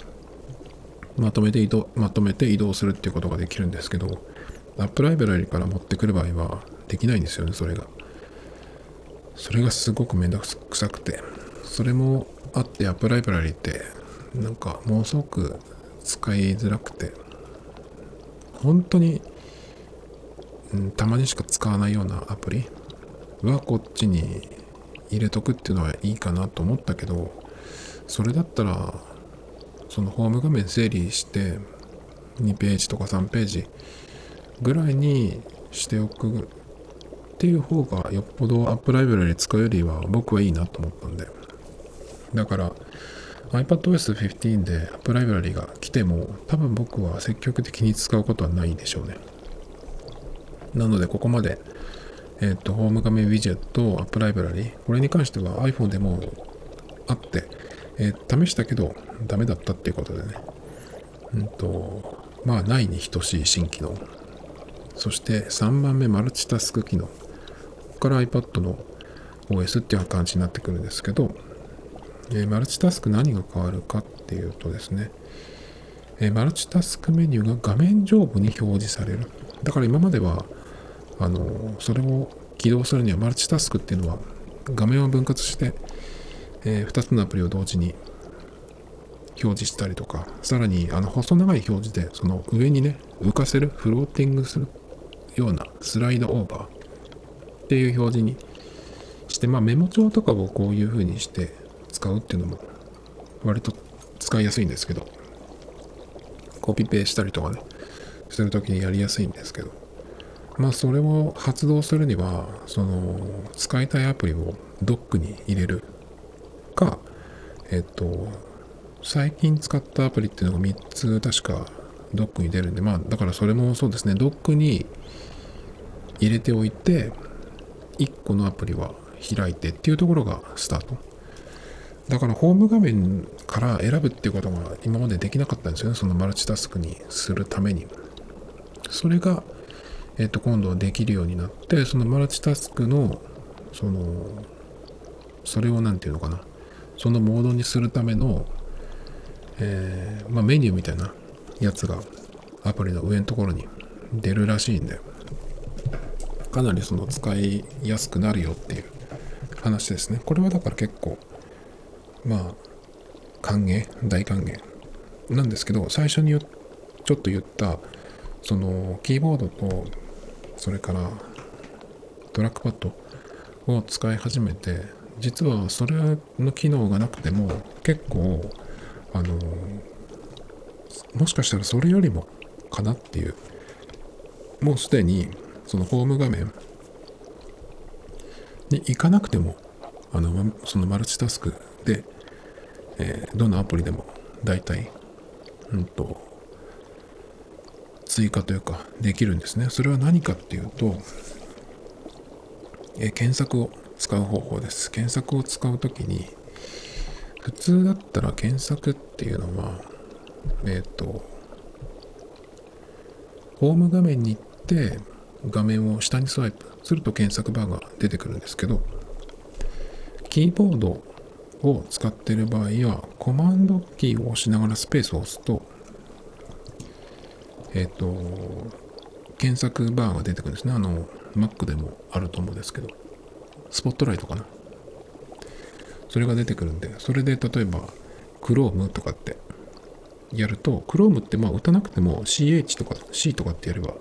まとめて移動まとめて移動するっていうことができるんですけどアップライブラリから持ってくる場合はできないんですよねそれが。それがすごくめんどくさくて。それもあってアップライブラリってなんかものすごく使いづらくて。本当に、うん、たまにしか使わないようなアプリはこっちに入れとくっていうのはいいかなと思ったけどそれだったらそのホーム画面整理して2ページとか3ページぐらいにしておくっていう方がよっぽどアップライブラリ使うよりは僕はいいなと思ったんで。だから iPadOS15 でアップライブラリが来ても多分僕は積極的に使うことはないでしょうね。なのでここまでえっ、ー、とホーム画面ウィジェットアップライブラリこれに関しては iPhone でもあってえー、試したけどダメだったっていうことでね。うんと、まあ、ないに等しい新機能。そして3番目、マルチタスク機能。ここから iPad の OS っていう感じになってくるんですけど、えー、マルチタスク何が変わるかっていうとですね、えー、マルチタスクメニューが画面上部に表示される。だから今までは、あの、それを起動するにはマルチタスクっていうのは画面を分割して、えー、2つのアプリを同時に表示したりとか、さらにあの細長い表示でその上にね、浮かせる、フローティングするようなスライドオーバーっていう表示にして、まあメモ帳とかをこういう風にして使うっていうのも割と使いやすいんですけど、コピペしたりとかね、するときにやりやすいんですけど、まあそれを発動するには、その使いたいアプリをドックに入れるか、えっと、最近使ったアプリっていうのが3つ確かドックに出るんで、まあだからそれもそうですね、ドックに入れておいて、1個のアプリは開いてっていうところがスタート。だからホーム画面から選ぶっていうことが今までできなかったんですよね、そのマルチタスクにするために。それが、えっと、今度はできるようになって、そのマルチタスクの、その、それを何て言うのかな、そのモードにするための、えー、まあ、メニューみたいなやつがアプリの上のところに出るらしいんで、かなりその使いやすくなるよっていう話ですね。これはだから結構、まあ、歓迎、大歓迎なんですけど、最初にちょっと言った、そのキーボードと、それからトラックパッドを使い始めて、実はそれの機能がなくても結構あのもしかしたらそれよりもかなっていうもうすでにそのホーム画面に行かなくてもあのそのマルチタスクで、えー、どのアプリでも大体、うんと、追加というかできるんですね。それは何かっていうと、え、検索を使う方法です。検索を使うときに、普通だったら検索っていうのは、えっ、ー、と、ホーム画面に行って画面を下にスワイプすると検索バーが出てくるんですけど、キーボードを使っている場合は、コマンドキーを押しながらスペースを押すと、えっ、と、検索バーが出てくるんですね。あの、Mac でもあると思うんですけど、スポットライトかな。それが出てくるんで、それで例えば、Chrome とかってやると、Chrome ってまあ打たなくても CH とか C とかってやれば、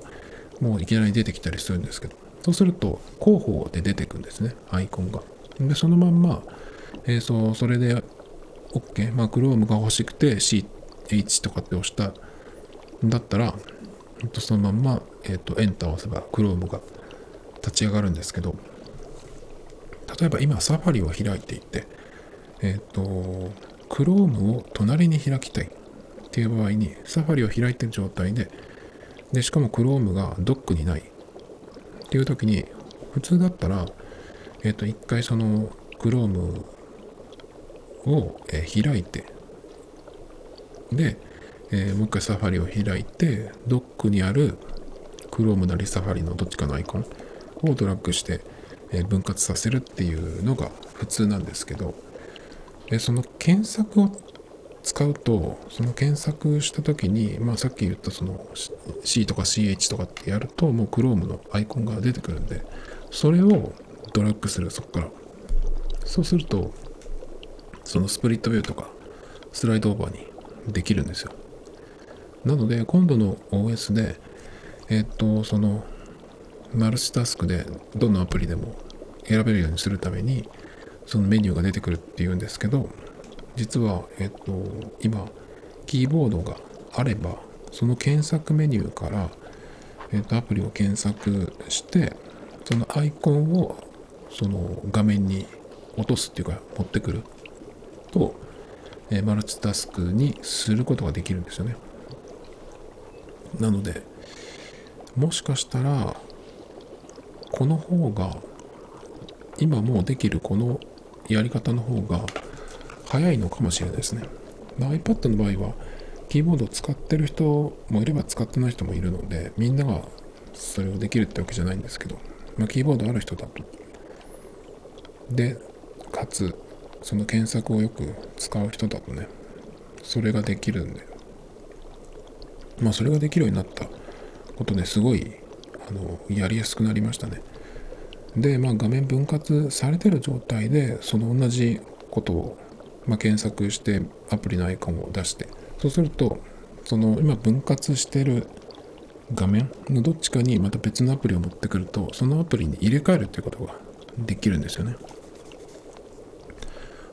もういきなり出てきたりするんですけど、そうすると、広報で出てくるんですね、アイコンが。で、そのまんま、えー、そう、それで OK。まあ、Chrome が欲しくて CH とかって押しただったら、そのまんま、え、ー、と、エンターを押せば Chrome が立ち上がるんですけど、例えば今、サファリを開いていて、えっ、ー、と、Chrome を隣に開きたいっていう場合に、サファリを開いてる状態で、で、しかも Chrome がドックにないっていう時に、普通だったら、えっ、ー、と、一回その Chrome を、開いて、で、えー、もう一回サファリを開いて、ドックにある Chrome なりサファリのどっちかのアイコンをドラッグして、え分割させるっていうのが普通なんですけど、でその検索を使うと、その検索した時に、まあさっき言ったその C とか CH とかってやると、もう Chrome のアイコンが出てくるんで、それをドラッグする、そこから。そうすると、そのスプリットビューとかスライドオーバーにできるんですよ。なので、今度の OS で、えっと、その、マルチタスクでどのアプリでも選べるようにするために、そのメニューが出てくるっていうんですけど、実は、えっと、今、キーボードがあれば、その検索メニューから、えっと、アプリを検索して、そのアイコンをその画面に落とすっていうか持ってくると、えマルチタスクにすることができるんですよね。なので、もしかしたら、この方が、今もうできるこのやり方の方が早いのかもしれないですね。iPad の場合は、キーボードを使ってる人もいれば使ってない人もいるので、みんながそれをできるってわけじゃないんですけど、まあ、キーボードある人だと。で、かつ、その検索をよく使う人だとね、それができるんで、まあそれができるようになったことですごいあのやりやすくなりましたね。で、まあ、画面分割されてる状態でその同じことを、まあ、検索してアプリのアイコンを出してそうするとその今分割してる画面のどっちかにまた別のアプリを持ってくるとそのアプリに入れ替えるっていうことができるんですよね。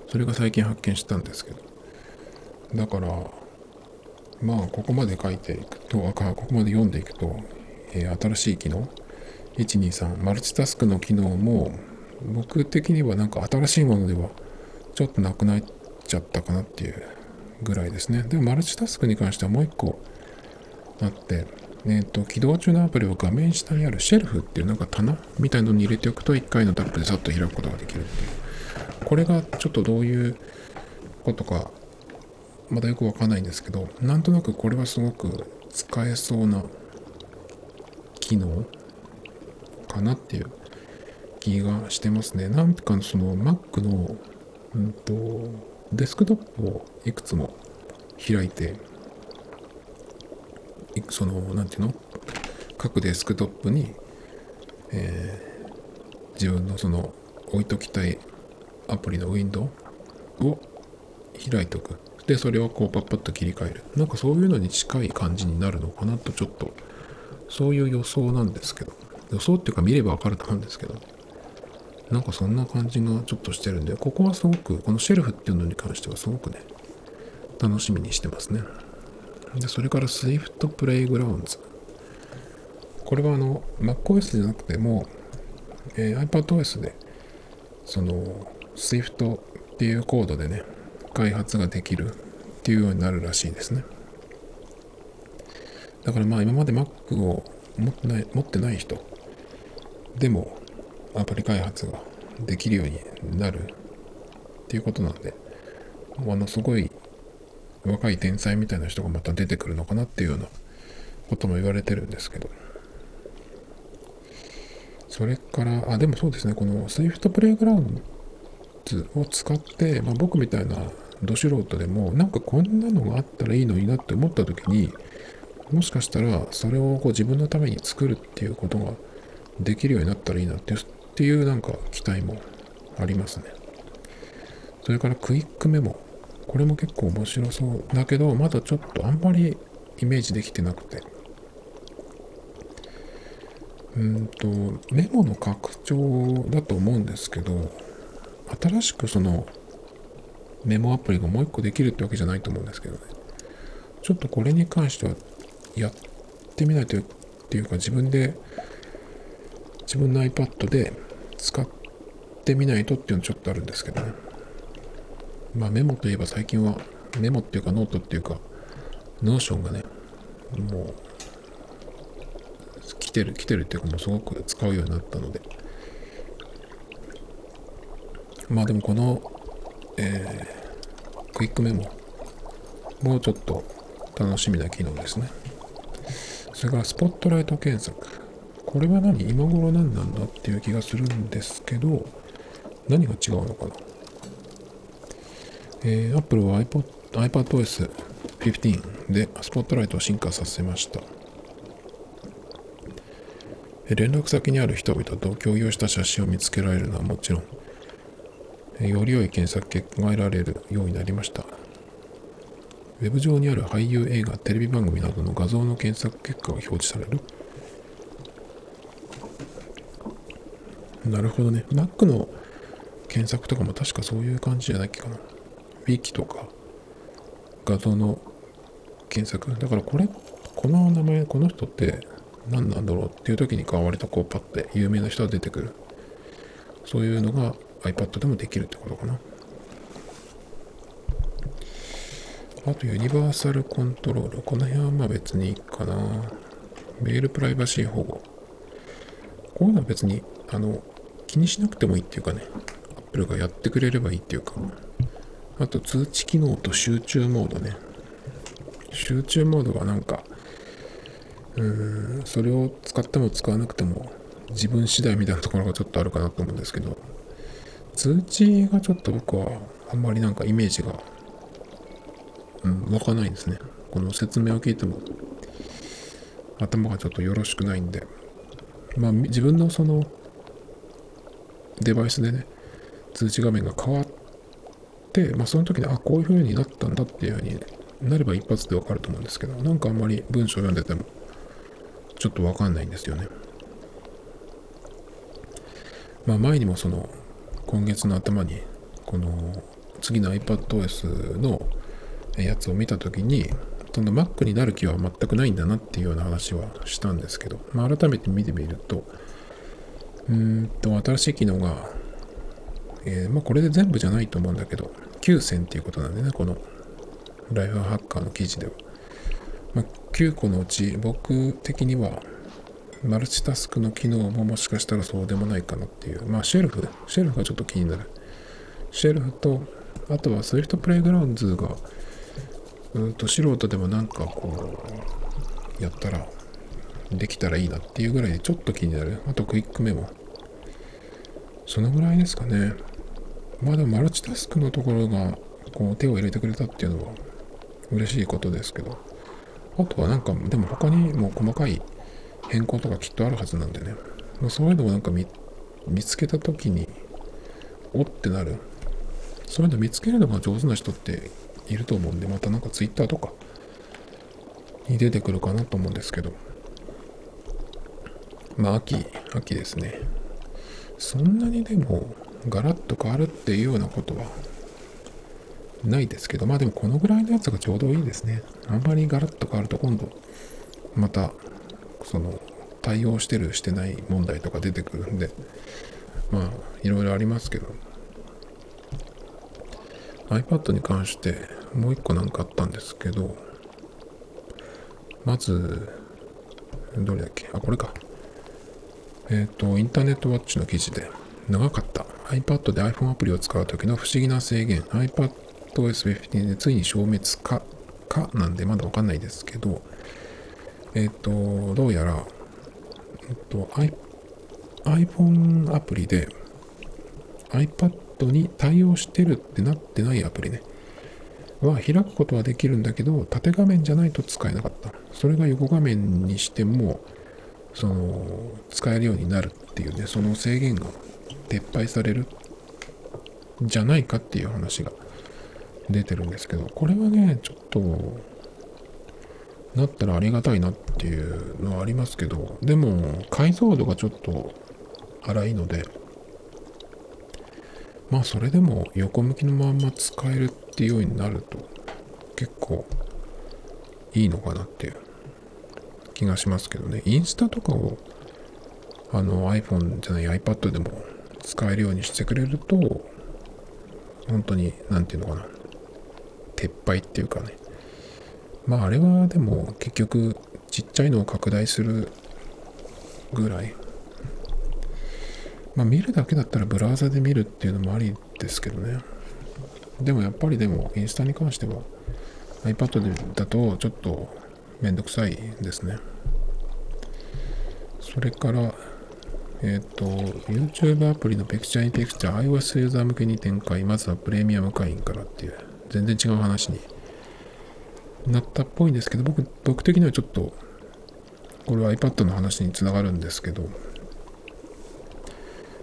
それが最近発見したんですけどだからまあここまで書いていくとここまで読んでいくと、えー、新しい機能？123マルチタスクの機能も僕的にはなんか新しいものではちょっとなくなっちゃったかなっていうぐらいですね。でもマルチタスクに関してはもう一個あってえっ、ー、と起動中のアプリを画面下にあるシェルフっていうなんか棚みたいのに入れておくと1回のタップでさっと開くことができるっていう。これがちょっとどういうことかまだよくわかんないんですけど、なんとなくこれはすごく使えそうな機能かなっていう気がしてますね。なんかその Mac の、うんと、デスクトップをいくつも開いて、その、なんていうの？各デスクトップに、えー、自分のその置いときたいアプリのウィンドウを開いておく。で、それをこうパッパッと切り替える。なんかそういうのに近い感じになるのかなとちょっと、そういう予想なんですけど。予想っていうか見ればわかると思うんですけど。なんかそんな感じがちょっとしてるんで、ここはすごく、このシェルフっていうのに関してはすごくね、楽しみにしてますね。で、それから Swift Playgrounds。これはあの、MacOS じゃなくても、えー、iPadOS で、その、Swift っていうコードでね、開発ができるっていうようになるらしいですね。だからまあ今まで Mac を持ってない持ってない人でもアプリ開発ができるようになるっていうことなんで、あのすごい若い天才みたいな人がまた出てくるのかなっていうようなことも言われてるんですけど、それから、あ、でもそうですね、この Swift プレイグラウンズを使って、まあ、僕みたいなど素人でも、なんかこんなのがあったらいいのになって思った時に、もしかしたらそれをこう自分のために作るっていうことができるようになったらいいなってっていうなんか期待もありますね。それからクイックメモ。これも結構面白そうだけど、まだちょっとあんまりイメージできてなくて。うんと、メモの拡張だと思うんですけど、新しくそのメモアプリがもう一個できるってわけじゃないと思うんですけどね。ちょっとこれに関してはやってみないとっていうか自分で自分の iPad で使ってみないとっていうのはちょっとあるんですけどね。まあメモといえば最近はメモっていうかノートっていうか Notion がね、もう来てる来てるっていうかもうすごく使うようになったので。まあでもこの、えー、クイックメモもうちょっと楽しみな機能ですね。それからスポットライト検索。これは何？今頃何なんだっていう気がするんですけど、何が違うのかな？えー、Apple は iPod iPadOS 15でスポットライトを進化させました。連絡先にある人々と共有した写真を見つけられるのはもちろん、より良い検索結果が得られるようになりました。ウェブ上にある俳優、映画、テレビ番組などの画像の検索結果が表示される。なるほどね。Mac の検索とかも確かそういう感じじゃないっけかな。ウィキとか画像の検索。だからこれ、この名前、この人って何なんだろうっていう時に割とこうパッて有名な人が出てくる。そういうのが iPad でもできるってことかな。あとユニバーサルコントロール。この辺はまあ別にいいかな。メールプライバシー保護。こういうのは別に、あの、気にしなくてもいいっていうかね、Apple がやってくれればいいっていうか。あと通知機能と集中モードね。集中モードはなんか、うーん、それを使っても使わなくても自分次第みたいなところがちょっとあるかなと思うんですけど、通知がちょっと僕はあんまりなんかイメージがうん、わかないんですね。この説明を聞いても、頭がちょっとよろしくないんで、まあ、自分のその、デバイスでね、通知画面が変わって、まあ、その時に、あ、こういう風になったんだっていう風になれば一発でわかると思うんですけど、なんかあんまり文章読んでても、ちょっとわかんないんですよね。まあ、前にもその、今月の頭に、この、次の iPadOS のやつを見た時にその Mac になる気は全くないんだなっていうような話はしたんですけど、まあ、改めて見てみるとうんと新しい機能が、えー、まあ、これで全部じゃないと思うんだけど9選っていうことなんでねこのライフハッカーの記事では、まあ、9個のうち僕的にはマルチタスクの機能ももしかしたらそうでもないかなっていう。まあシェルフシェルフがちょっと気になる。シェルフとあとは Swift プレイグラウンズがうんと素人でもなんかこうやったらできたらいいなっていうぐらいでちょっと気になる。あとクイックメモ。そのぐらいですかね。まだマルチタスクのところがこう手を入れてくれたっていうのは嬉しいことですけど。あとはなんかでも他にも細かい変更とかきっとあるはずなんでねまそういうのをなんか見つけた時におってなるそういうの見つけるのが上手な人っていると思うんで、またなんか Twitter とかに出てくるかなと思うんですけど、まあ秋、秋ですね。そんなにでもガラッと変わるっていうようなことはないですけど、まあでもこのぐらいのやつがちょうどいいですね。あんまりガラッと変わると今度、また、その、対応してるしてない問題とか出てくるんで、まあ、いろいろありますけど、iPad に関してもう一個なんかあったんですけど、まず、どれだっけ？あ、これか。えっ、ー、と、インターネットウォッチの記事で、長かった。iPad で iPhone アプリを使う時の不思議な制限。iPadOS15 でついに消滅かかなんでまだわかんないですけどえっ、ー、とどうやら、えっ、と iPhone アプリで iPad に対応してるってなってないアプリね。は開くことはできるんだけど、縦画面じゃないと使えなかった。それが横画面にしても、その、使えるようになるっていうね、その制限が撤廃されるじゃないかっていう話が出てるんですけど、これはね、ちょっと、なったらありがたいなっていうのはありますけど、でも、解像度がちょっと荒いので、まあそれでも横向きのまんま使えるっていうようになると結構いいのかなっていう気がしますけどね。インスタとかをあの iPhone じゃない iPad でも使えるようにしてくれると本当に何て言うのかな撤廃っていうかねまああれはでも結局ちっちゃいのを拡大するぐらいまあ見るだけだったらブラウザで見るっていうのもありですけどね。でもやっぱりでもインスタに関しては iPad でだとちょっとめんどくさいですね。それから、えっ、ー、と、YouTube アプリの Picture in Picture iOS ユーザー向けに展開、まずはプレミアム会員からっていう、全然違う話になったっぽいんですけど、僕、僕的にはちょっと、これは iPad の話につながるんですけど、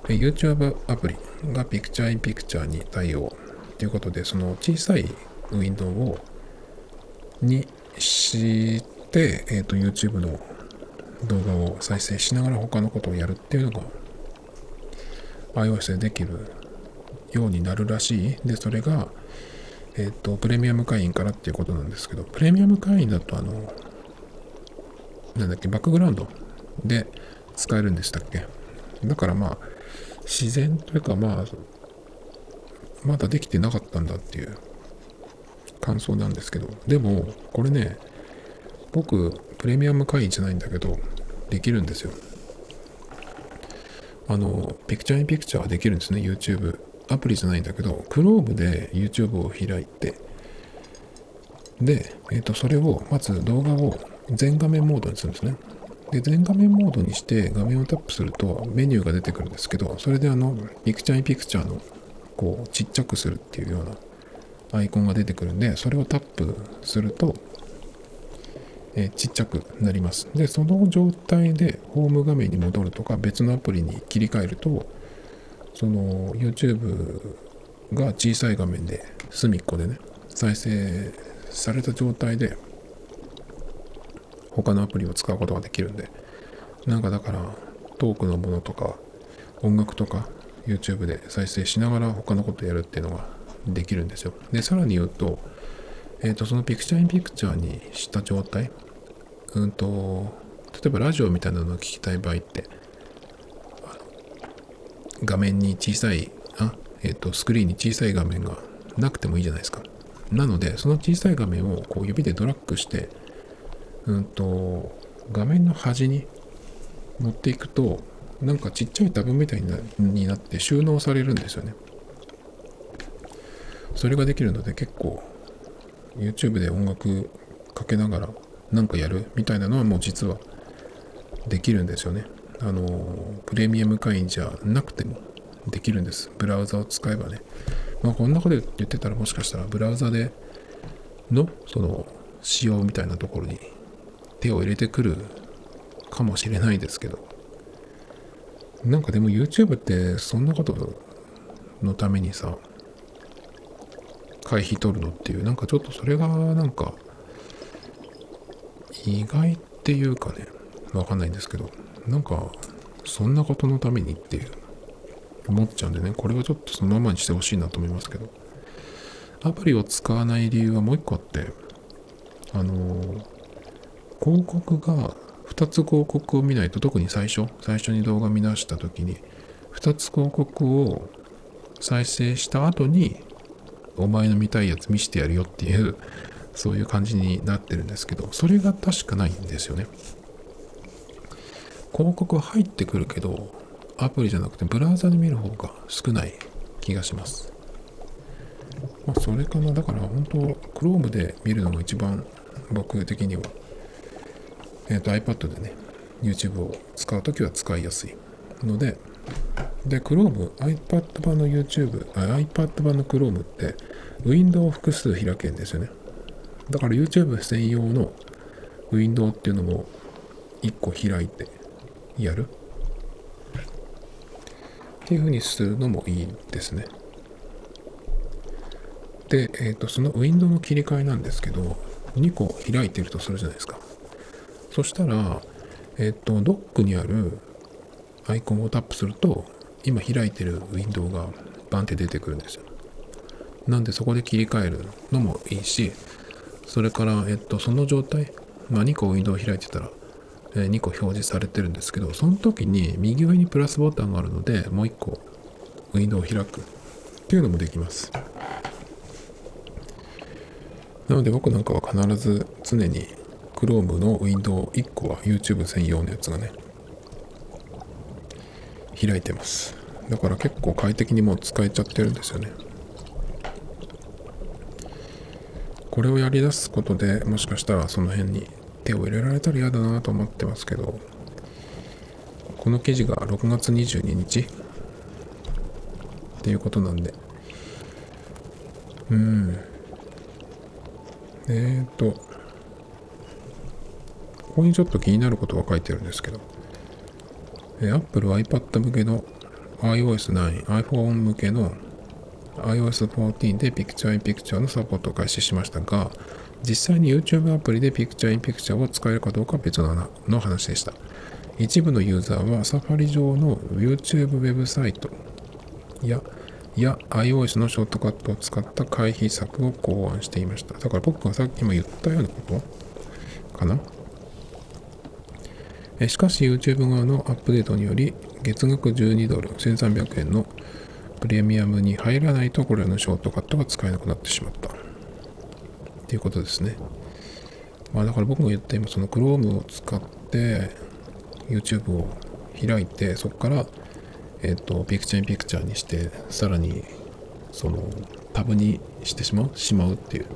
YouTube アプリが Picture in Picture に対応ということで、その小さいウィンドウをにして、えーと、YouTube の動画を再生しながら他のことをやるっていうのが iOS でできるようになるらしい。で、それが、えっ、ー、と、プレミアム会員からっていうことなんですけど、プレミアム会員だとあの、なんだっけ、バックグラウンドで使えるんでしたっけ？だからまあ、自然というかまあまだできてなかったんだっていう感想なんですけどでもこれね僕プレミアム会員じゃないんだけどできるんですよ。あのピクチャーインピクチャーはできるんですね YouTube アプリじゃないんだけど Chrome で YouTube を開いてで、えっ、ー、とそれをまず動画を全画面モードにするんですねで、全画面モードにして画面をタップするとメニューが出てくるんですけど、それであの、ピクチャーインピクチャーのこうちっちゃくするっていうようなアイコンが出てくるんで、それをタップすると、えー、ちっちゃくなります。で、その状態でホーム画面に戻るとか別のアプリに切り替えると、その YouTube が小さい画面で隅っこでね、再生された状態で他のアプリを使うことができるんで、なんかだからトークのものとか音楽とか YouTube で再生しながら他のことやるっていうのができるんですよ。で、さらに言うと、えっ、ー、と、そのピクチャーインピクチャーにした状態、うんと、例えばラジオみたいなのを聞きたい場合って、画面に小さい、あ、えっ、ー、と、スクリーンに小さい画面がなくてもいいじゃないですか。なので、その小さい画面をこう指でドラッグして、うんと、画面の端に持っていくと、なんかちっちゃいタブみたいになって収納されるんですよね。それができるので結構 YouTube で音楽かけながらなんかやるみたいなのはもう実はできるんですよね。あの、プレミアム会員じゃなくてもできるんです。ブラウザを使えばね。まあこんなこと言ってたらもしかしたらブラウザでのその仕様みたいなところに手を入れてくるかもしれないですけどなんかでも YouTube ってそんなことのためにさ会費取るのっていうなんかちょっとそれがなんか意外っていうかねわかんないんですけどなんかそんなことのためにって思っちゃうんでねこれはちょっとそのままにしてほしいなと思いますけど。アプリを使わない理由はもう一個あってあの広告が2つ広告を見ないと特に最初最初に動画見出した時に2つ広告を再生した後にお前の見たいやつ見してやるよっていうそういう感じになってるんですけどそれが確かないんですよね。広告は入ってくるけどアプリじゃなくてブラウザで見る方が少ない気がしますまあそれかなだから本当 Chrome で見るのが一番僕的にはえっ、ー、と iPad でね、YouTube を使うときは使いやすい。ので、で、Chrome、iPad 版の YouTube、iPad 版の Chrome って、ウィンドウを複数開けるんですよね。だから YouTube 専用のウィンドウっていうのも1個開いてやる？っていうふうにするのもいいですね。で、えーと、そのウィンドウの切り替えなんですけど、2個開いてるとするじゃないですか。そしたら、えっ、ー、と、ドックにあるアイコンをタップすると、今開いてるウィンドウがバンって出てくるんですよ。なんでそこで切り替えるのもいいし、それから、えっと、その状態、まあ、2個ウィンドウを開いてたら、2個表示されてるんですけど、その時に右上にプラスボタンがあるので、もう1個ウィンドウを開くっていうのもできます。なので僕なんかは必ず常に Chrome のウィンドウ1個は YouTube 専用のやつがね、開いてます。だから結構快適にもう使えちゃってるんですよね。これをやり出すことでもしかしたらその辺に手を入れられたら嫌だなと思ってますけどこの記事が6月22日っていうことなんで。うん。えっ、ー、とここにちょっと気になることが書いてるんですけど、え Apple iPad 向けの iOS9、iPhone 向けの iOS14 で Picture in Picture のサポートを開始しましたが、実際に YouTube アプリで Picture in Picture を使えるかどうかは別の話でした。一部のユーザーはサファリ上の YouTube ウェブサイトやや iOS のショートカットを使った回避策を考案していました。だから僕がさっき今言ったようなことかな？しかし YouTube 側のアップデートにより月額12ドル1300円のプレミアムに入らないとこれらのショートカットが使えなくなってしまった。っていうことですね。まあだから僕が言った今その Chrome を使って YouTube を開いてそこからえっ、とピクチャーにピクチャーにしてさらにそのタブにしてしまうしまうっていう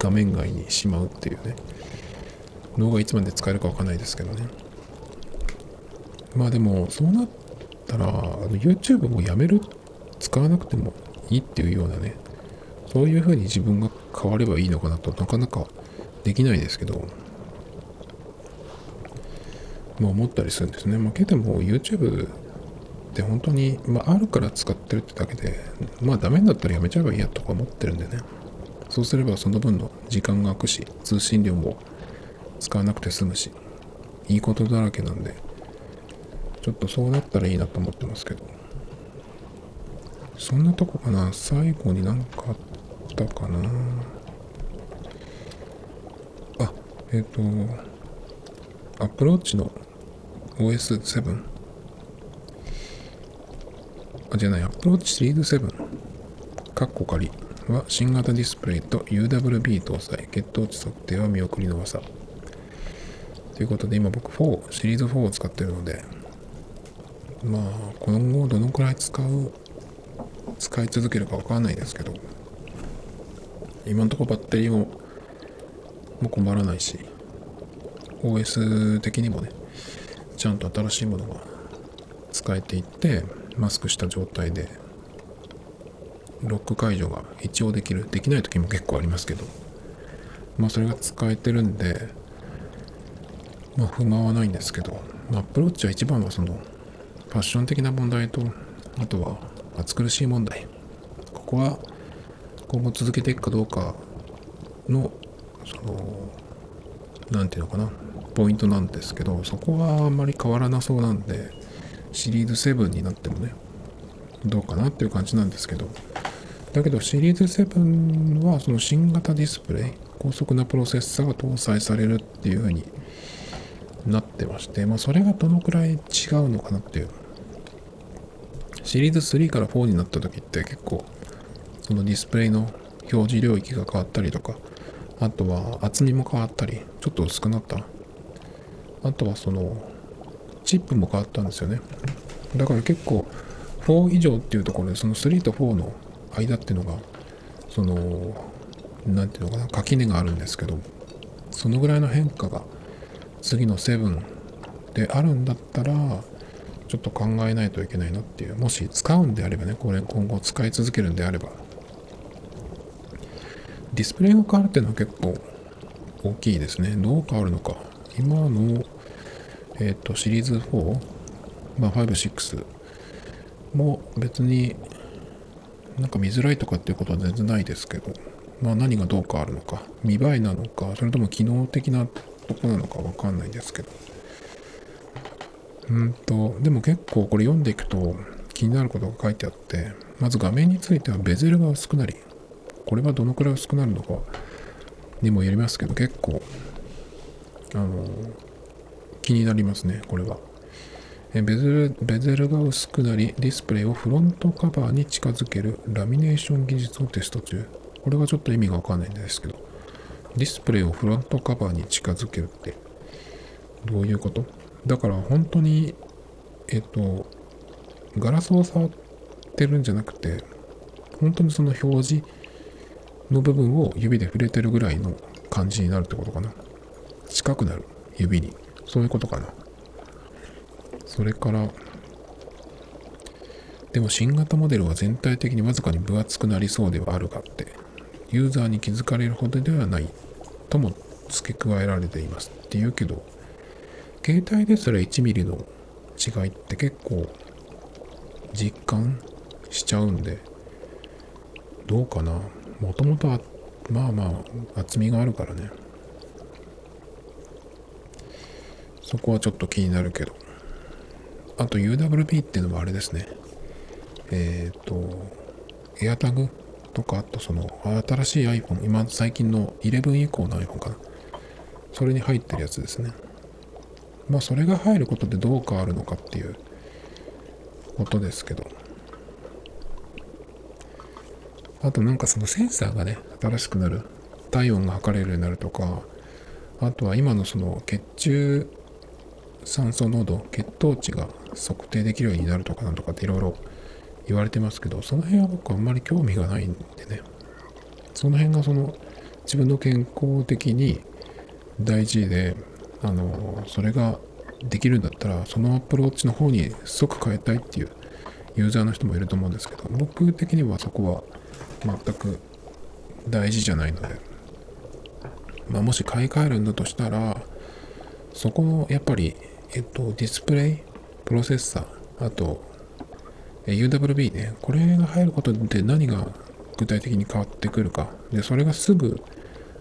画面外にしまうっていうね脳がいつまで使えるかわかんないですけどねまあでもそうなったら YouTube もやめる使わなくてもいいっていうようなね、そういうふうに自分が変わればいいのかなとなかなかできないですけど、まあ思ったりするんですね。まあけども YouTube って本当に、まああるから使ってるってだけで、まあダメだったらやめちゃえばいいやとか思ってるんでね。そうすればその分の時間が空くし、通信量も使わなくて済むし、いいことだらけなんで、ちょっとそうなったらいいなと思ってますけど。そんなとこかな最後になんかあったかな。あ、えっ、ー、と、アプローチの OS7 あ、じゃない、 Apple Watch シリーズ7カッコ仮は新型ディスプレイと UWB 搭載。血糖値測定は見送りの記事ということで今僕4シリーズ4を使ってるのでまあ今後どのくらい使う使い続けるかわからないですけど。今のところバッテリーももう困らないし OS 的にもねちゃんと新しいものが使えていってマスクした状態でロック解除が一応できるできない時も結構ありますけどまあそれが使えてるんでまあ不満はないんですけど、まあ、アプローチは一番はそのファッション的な問題とあとは暑苦しい問題。ここは今後続けていくかどうかのその何て言うのかなポイントなんですけどそこはあんまり変わらなそうなんでシリーズ7になってもねどうかなっていう感じなんですけど。だけどシリーズ7はその新型ディスプレイ高速なプロセッサーが搭載されるっていう風になってまして、まあ、それがどのくらい違うのかなっていう。シリーズ3から4になった時って結構そのディスプレイの表示領域が変わったりとかあとは厚みも変わったりちょっと薄くなった。あとはそのチップも変わったんですよね。だから結構4以上っていうところでその3と4の間っていうのがその何ていうのかな垣根があるんですけどそのぐらいの変化が次の7であるんだったらちょっと考えないといけないなっていう。もし使うんであればねこれ今後使い続けるんであれば。ディスプレイが変わるっていうのは結構大きいですね。どう変わるのか。今のえっ、ー、とシリーズ4まあ56も別になんか見づらいとかっていうことは全然ないですけどまあ何がどう変わるのか。見栄えなのかそれとも機能的なとこなのかわかんないですけど。うんと、でも結構これ読んでいくと気になることが書いてあって、まず画面についてはベゼルが薄くなり、これはどのくらい薄くなるのかにもよりますけど、結構、あの、気になりますね、これは。ベゼルベゼルが薄くなり、ディスプレイをフロントカバーに近づけるラミネーション技術をテスト中。これがちょっと意味がわかんないんですけど、ディスプレイをフロントカバーに近づけるってどういうこと？だから本当に、えっと、ガラスを触ってるんじゃなくて、本当にその表示の部分を指で触れてるぐらいの感じになるってことかな。近くなる、指に。そういうことかな。それから、でも新型モデルは全体的にわずかに分厚くなりそうではあるがって、ユーザーに気づかれるほどではないとも付け加えられていますって言うけど、携帯ですら1ミリの違いって結構実感しちゃうんでどうかなもともとはまあまあ厚みがあるからね。そこはちょっと気になるけど。あと UWP っていうのもあれですね。えっ、ー、と AirTag とかあとその新しい iPhone 今最近の11以降の iPhone かな。それに入ってるやつですね。まあそれが入ることでどう変わるのかっていうことですけど。あとなんかそのセンサーがね新しくなる。体温が測れるようになるとかあとは今のその血中酸素濃度血糖値が測定できるようになるとかなんとかっていろいろ言われてますけどその辺は僕あんまり興味がないんでね。その辺がその自分の健康的に大事であのそれができるんだったらそのアプローチの方に即変えたいっていうユーザーの人もいると思うんですけど僕的にはそこは全く大事じゃないので、まあ、もし買い替えるんだとしたらそこのやっぱり、えっと、ディスプレイプロセッサーあと UWB ね。これが入ることで何が具体的に変わってくるか。でそれがすぐ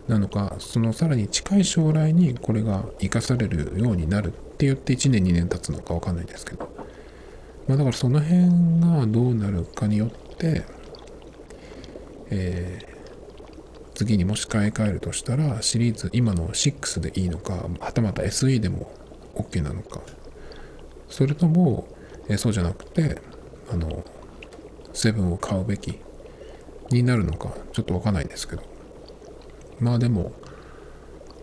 なのか、そのさらに近い将来にこれが生かされるようになるって言って1年2年経つのかわかんないですけど、まあだからその辺がどうなるかによって、えー、次にもし買い替えるとしたらシリーズ今の6でいいのか、はたまた SE でも OK なのか、それとも、えー、そうじゃなくて、あの、7を買うべきになるのか、ちょっとわかんないですけど、まあでも、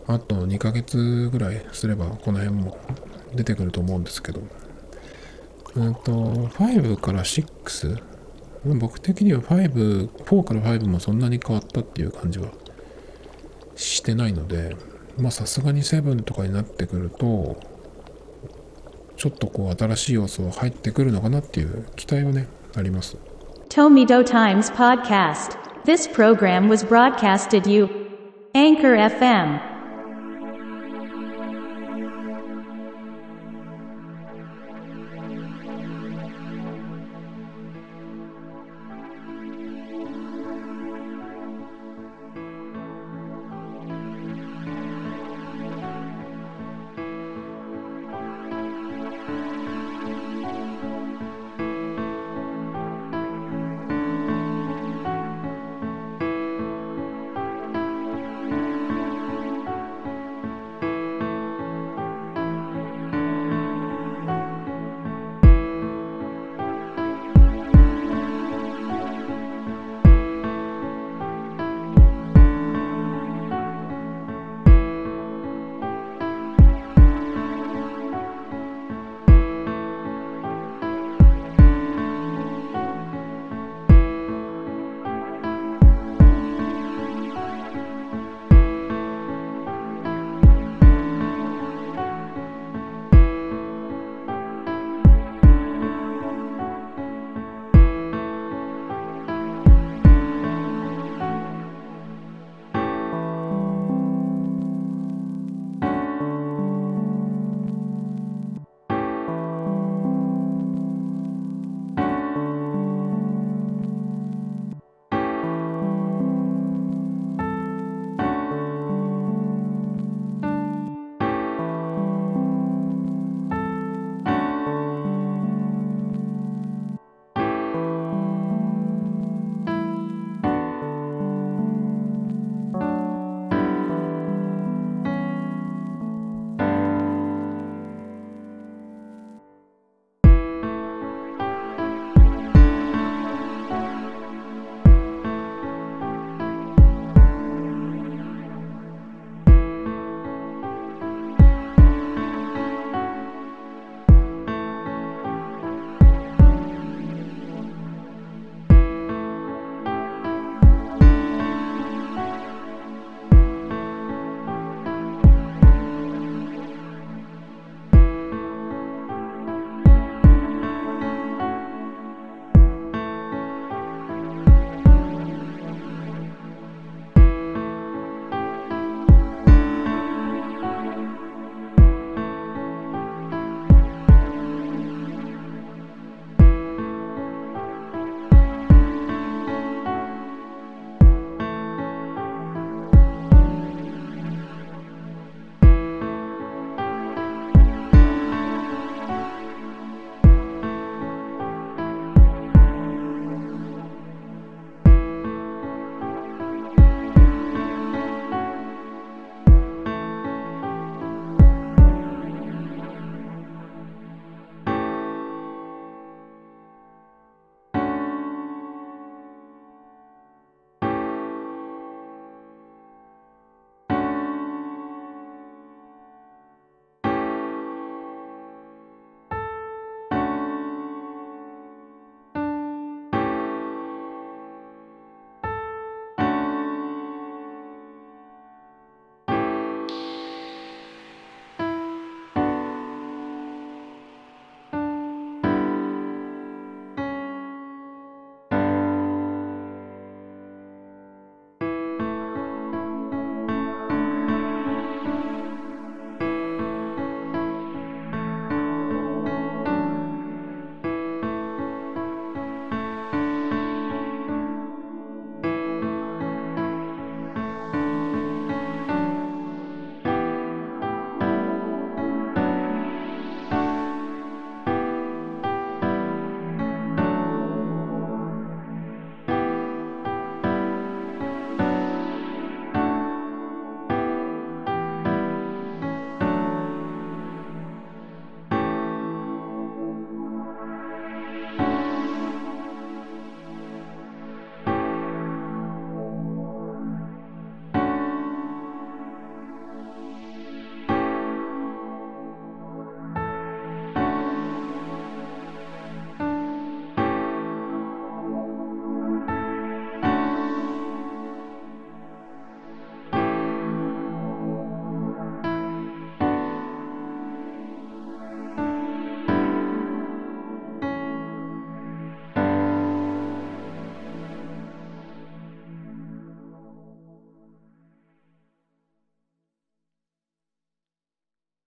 あと2ヶ月ぐらいすればこの辺も出てくると思うんですけど、うんと、5から6、僕的には5、4から5もそんなに変わったっていう感じはしてないので、まあさすがに7とかになってくると、ちょっとこう新しい要素が入ってくるのかなっていう期待はね、あります。Tomido Times Podcast. This program was broadcasted you. Anchor FM